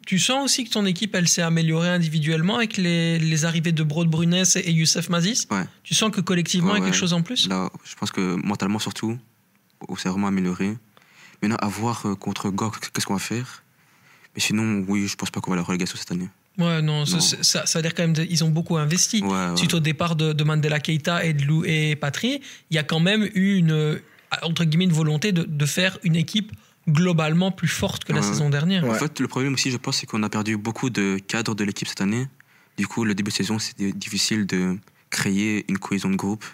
tu sens aussi que ton équipe, elle s'est améliorée individuellement avec les, les arrivées de Brod Brunès et Youssef Mazis? Ouais. Tu sens que collectivement, il y a quelque chose en plus? Là, je pense que mentalement surtout, on s'est vraiment amélioré. Maintenant, à voir euh, contre Gok, qu'est-ce qu'on va faire? Mais sinon, oui, je pense pas qu'on va la relégation cette année. Ouais, non, ça, Non. ça, ça, ça veut dire quand même, de- ils ont beaucoup investi. Ouais. Suite au départ de, de Mandela Keita et de Lou et Patry, il y a quand même eu une, entre guillemets, une volonté de, de faire une équipe globalement plus forte que la Ouais. saison dernière. Ouais. En fait, le problème aussi, je pense, c'est qu'on a perdu beaucoup de cadres de l'équipe cette année. Du coup, le début de saison, c'était difficile de créer une cohésion de groupe.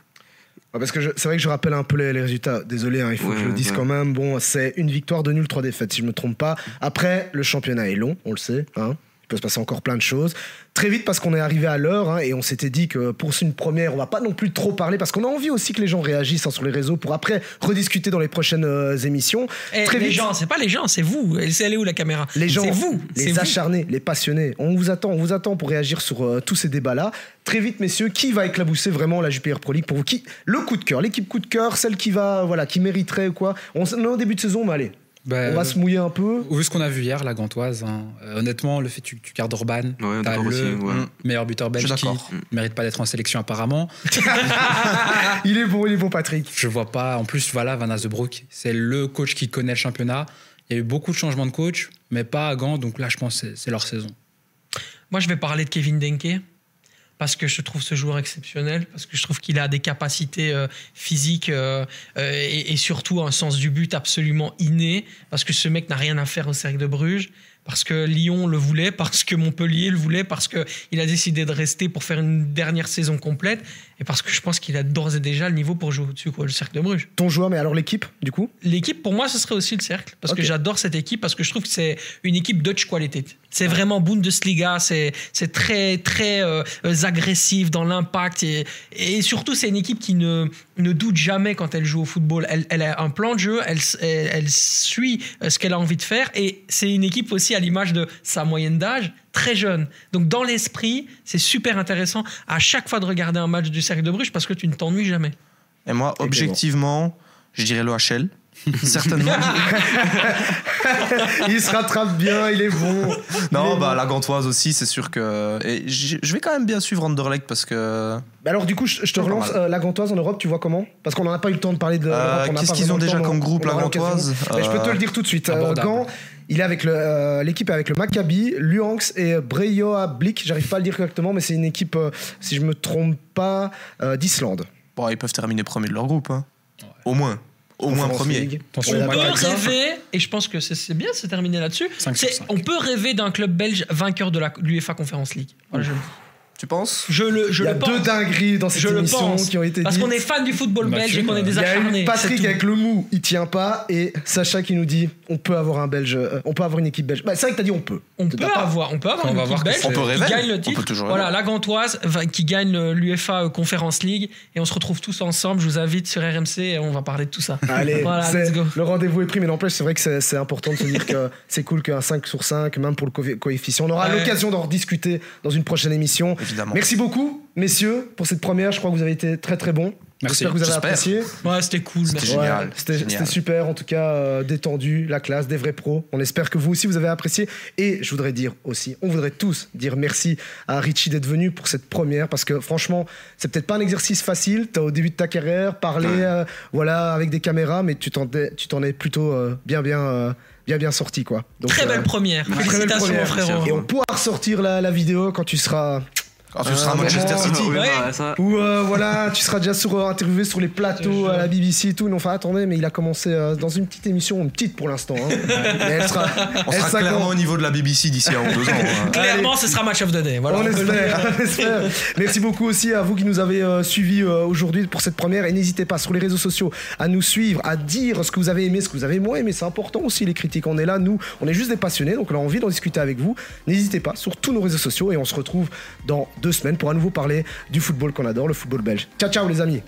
Ouais, Parce que je- c'est vrai que je rappelle un peu les, les résultats. Désolé, hein, il faut que je le dise ouais. quand même. Bon, c'est une victoire, deux nuls, trois défaites, si je me trompe pas. Après, le championnat est long, on le sait. Hein. Il peut se passer encore plein de choses. Très vite, parce qu'on est arrivé à l'heure hein, et on s'était dit que pour une première, on va pas non plus trop parler parce qu'on a envie aussi que les gens réagissent hein, sur les réseaux pour après rediscuter dans les prochaines euh, émissions. Eh, Très les vite. gens, c'est pas les gens, c'est vous. Elle elle est où la caméra? Les gens, C'est vous. c'est les vous. acharnés, les passionnés, on vous attend, on vous attend pour réagir sur euh, tous ces débats-là. Très vite, messieurs, qui va éclabousser vraiment la JPR Pro League pour vous? Qui? Le coup de cœur, l'équipe coup de cœur, celle qui va, voilà, qui mériterait ou quoi? On est au début de saison, mais allez, Bah, on va se mouiller un peu. Vu ce qu'on a vu hier, la Gantoise, hein, euh, honnêtement, le fait que tu, tu gardes Orban, Ouais, t'as le aussi, ouais. Mm. meilleur buteur belge qui d'accord. mérite pas d'être en sélection apparemment. Il est bon, il est bon, Patrick. Je vois pas. En plus, voilà, Van Azebroek, c'est le coach qui connaît le championnat. Il y a eu beaucoup de changements de coach, mais pas à Gand. Donc là, je pense que c'est- c'est leur saison. Moi, je vais parler de Kevin Denke parce que je trouve ce joueur exceptionnel, parce que je trouve qu'il a des capacités euh, physiques euh, euh, et, surtout un sens du but absolument inné, parce que ce mec n'a rien à faire au Cercle de Bruges, parce que Lyon le voulait, parce que Montpellier le voulait, parce qu'il a décidé de rester pour faire une dernière saison complète, et parce que je pense qu'il a d'ores et déjà le niveau pour jouer au-dessus, quoi, le Cercle de Bruges. Ton joueur, mais alors l'équipe, du coup? L'équipe, pour moi, ce serait aussi le cercle. Parce que j'adore cette équipe, parce que je trouve que c'est une équipe Dutch quality. C'est vraiment Bundesliga, c'est c'est très, très euh, agressif dans l'impact. Et, et surtout, c'est une équipe qui ne, ne doute jamais quand elle joue au football. Elle, elle a un plan de jeu, elle, elle suit euh, ce qu'elle a envie de faire. Et c'est une équipe aussi à l'image de sa moyenne d'âge, très jeune. Donc, dans l'esprit, c'est super intéressant à chaque fois de regarder un match du Cercle de Bruges parce que tu ne t'ennuies jamais. Et moi, objectivement, je dirais l'OHL. Certainement. Il se rattrape bien, il est bon. Non, est bah bon. la Gantoise aussi, c'est sûr que. Et je vais quand même bien suivre Anderlecht parce que. Bah Alors, du coup, je, je te relance euh, la Gantoise en Europe, tu vois comment? Parce qu'on n'en a pas eu le temps de parler de. Euh, qu'est-ce qu'ils ont déjà comme groupe, la. Gantoise? Bah, Je peux te Euh, le dire tout de suite. Euh. Gand, il est avec le, euh, l'équipe est avec le Maccabi, Luanx et Breyoa Blik. J'arrive pas à le dire correctement, mais c'est une équipe, euh, si je me trompe pas, euh, d'Islande. Bon, ils peuvent terminer premier de leur groupe. hein. Au moins. Au moins premier. Attention, On peut rêver, et je pense que c'est bien, c'est terminé là-dessus. 5 sur c'est- 5. On peut rêver d'un club belge vainqueur de la- de l'UEFA Conference League. Voilà, je, Tu penses? Je le, je Il y a le deux dingueries dans cette Je le émission pense. qui ont été Parce dites. qu'on est fan du football Bah, belge tu- et qu'on est des Il y a acharnés. eu Patrick tout. avec le mou, il tient pas, et Sacha qui nous dit on peut avoir un Belge, euh, on peut avoir une équipe belge. Bah, c'est vrai que t'as dit on peut. On T'as peut pas- avoir, on peut avoir On une va équipe voir que belge c'est- On peut qui rêver. gagne le On titre. peut toujours voilà, la Gantoise va- qui gagne le- l'UEFA Conference League et on se retrouve tous ensemble. Je vous invite sur RMC et on va parler de tout ça. Allez, Voilà, c'est- let's go. le rendez-vous est pris, mais n'empêche, c'est vrai que c'est c'est important de se dire que c'est cool qu'un 5 sur 5, même pour le co- coefficient. On aura Ouais. l'occasion d'en rediscuter dans une prochaine émission. Évidemment. Merci beaucoup, messieurs, pour cette première. Je crois que vous avez été très très bons. Merci. J'espère que vous avez apprécié. Ouais, c'était cool. C'était merci. génial. Ouais, C'était Génial. c'était super, en tout cas, euh, détendu, la classe, des vrais pros. On espère que vous aussi vous avez apprécié. Et je voudrais dire aussi, on voudrait tous dire merci à Richie d'être venu pour cette première, parce que franchement, c'est peut-être pas un exercice facile. Tu as au début de ta carrière parlé, euh, voilà, avec des caméras, mais tu t'en es, tu t'en es plutôt euh, bien, bien, euh, bien, bien sorti, quoi. Donc, Très euh, belle première. très belle Félicitations, frérot. Et on pourra ressortir la, la vidéo quand tu seras Ah, ce sera Euh, Manchester City. Bah. Ou euh, voilà, tu seras déjà sur, euh, interviewé sur les plateaux à la BBC et tout. Non, enfin, attendez, mais il a commencé euh, dans une petite émission, une petite pour l'instant. hein. mais elle sera, On elle sera sera clairement quand- au niveau de la BBC d'ici à 2 ans. hein. Clairement, ce sera match of the day. Voilà, on, espère, on espère. Merci beaucoup aussi à vous qui nous avez euh, suivis euh, aujourd'hui pour cette première. Et n'hésitez pas sur les réseaux sociaux à nous suivre, à dire ce que vous avez aimé, ce que vous avez moins aimé. C'est important aussi les critiques. On est là, nous, on est juste des passionnés, donc on a envie d'en discuter avec vous. N'hésitez pas sur tous nos réseaux sociaux et on se retrouve dans deux semaines pour à nouveau parler du football qu'on adore, le football belge. Ciao, ciao les amis.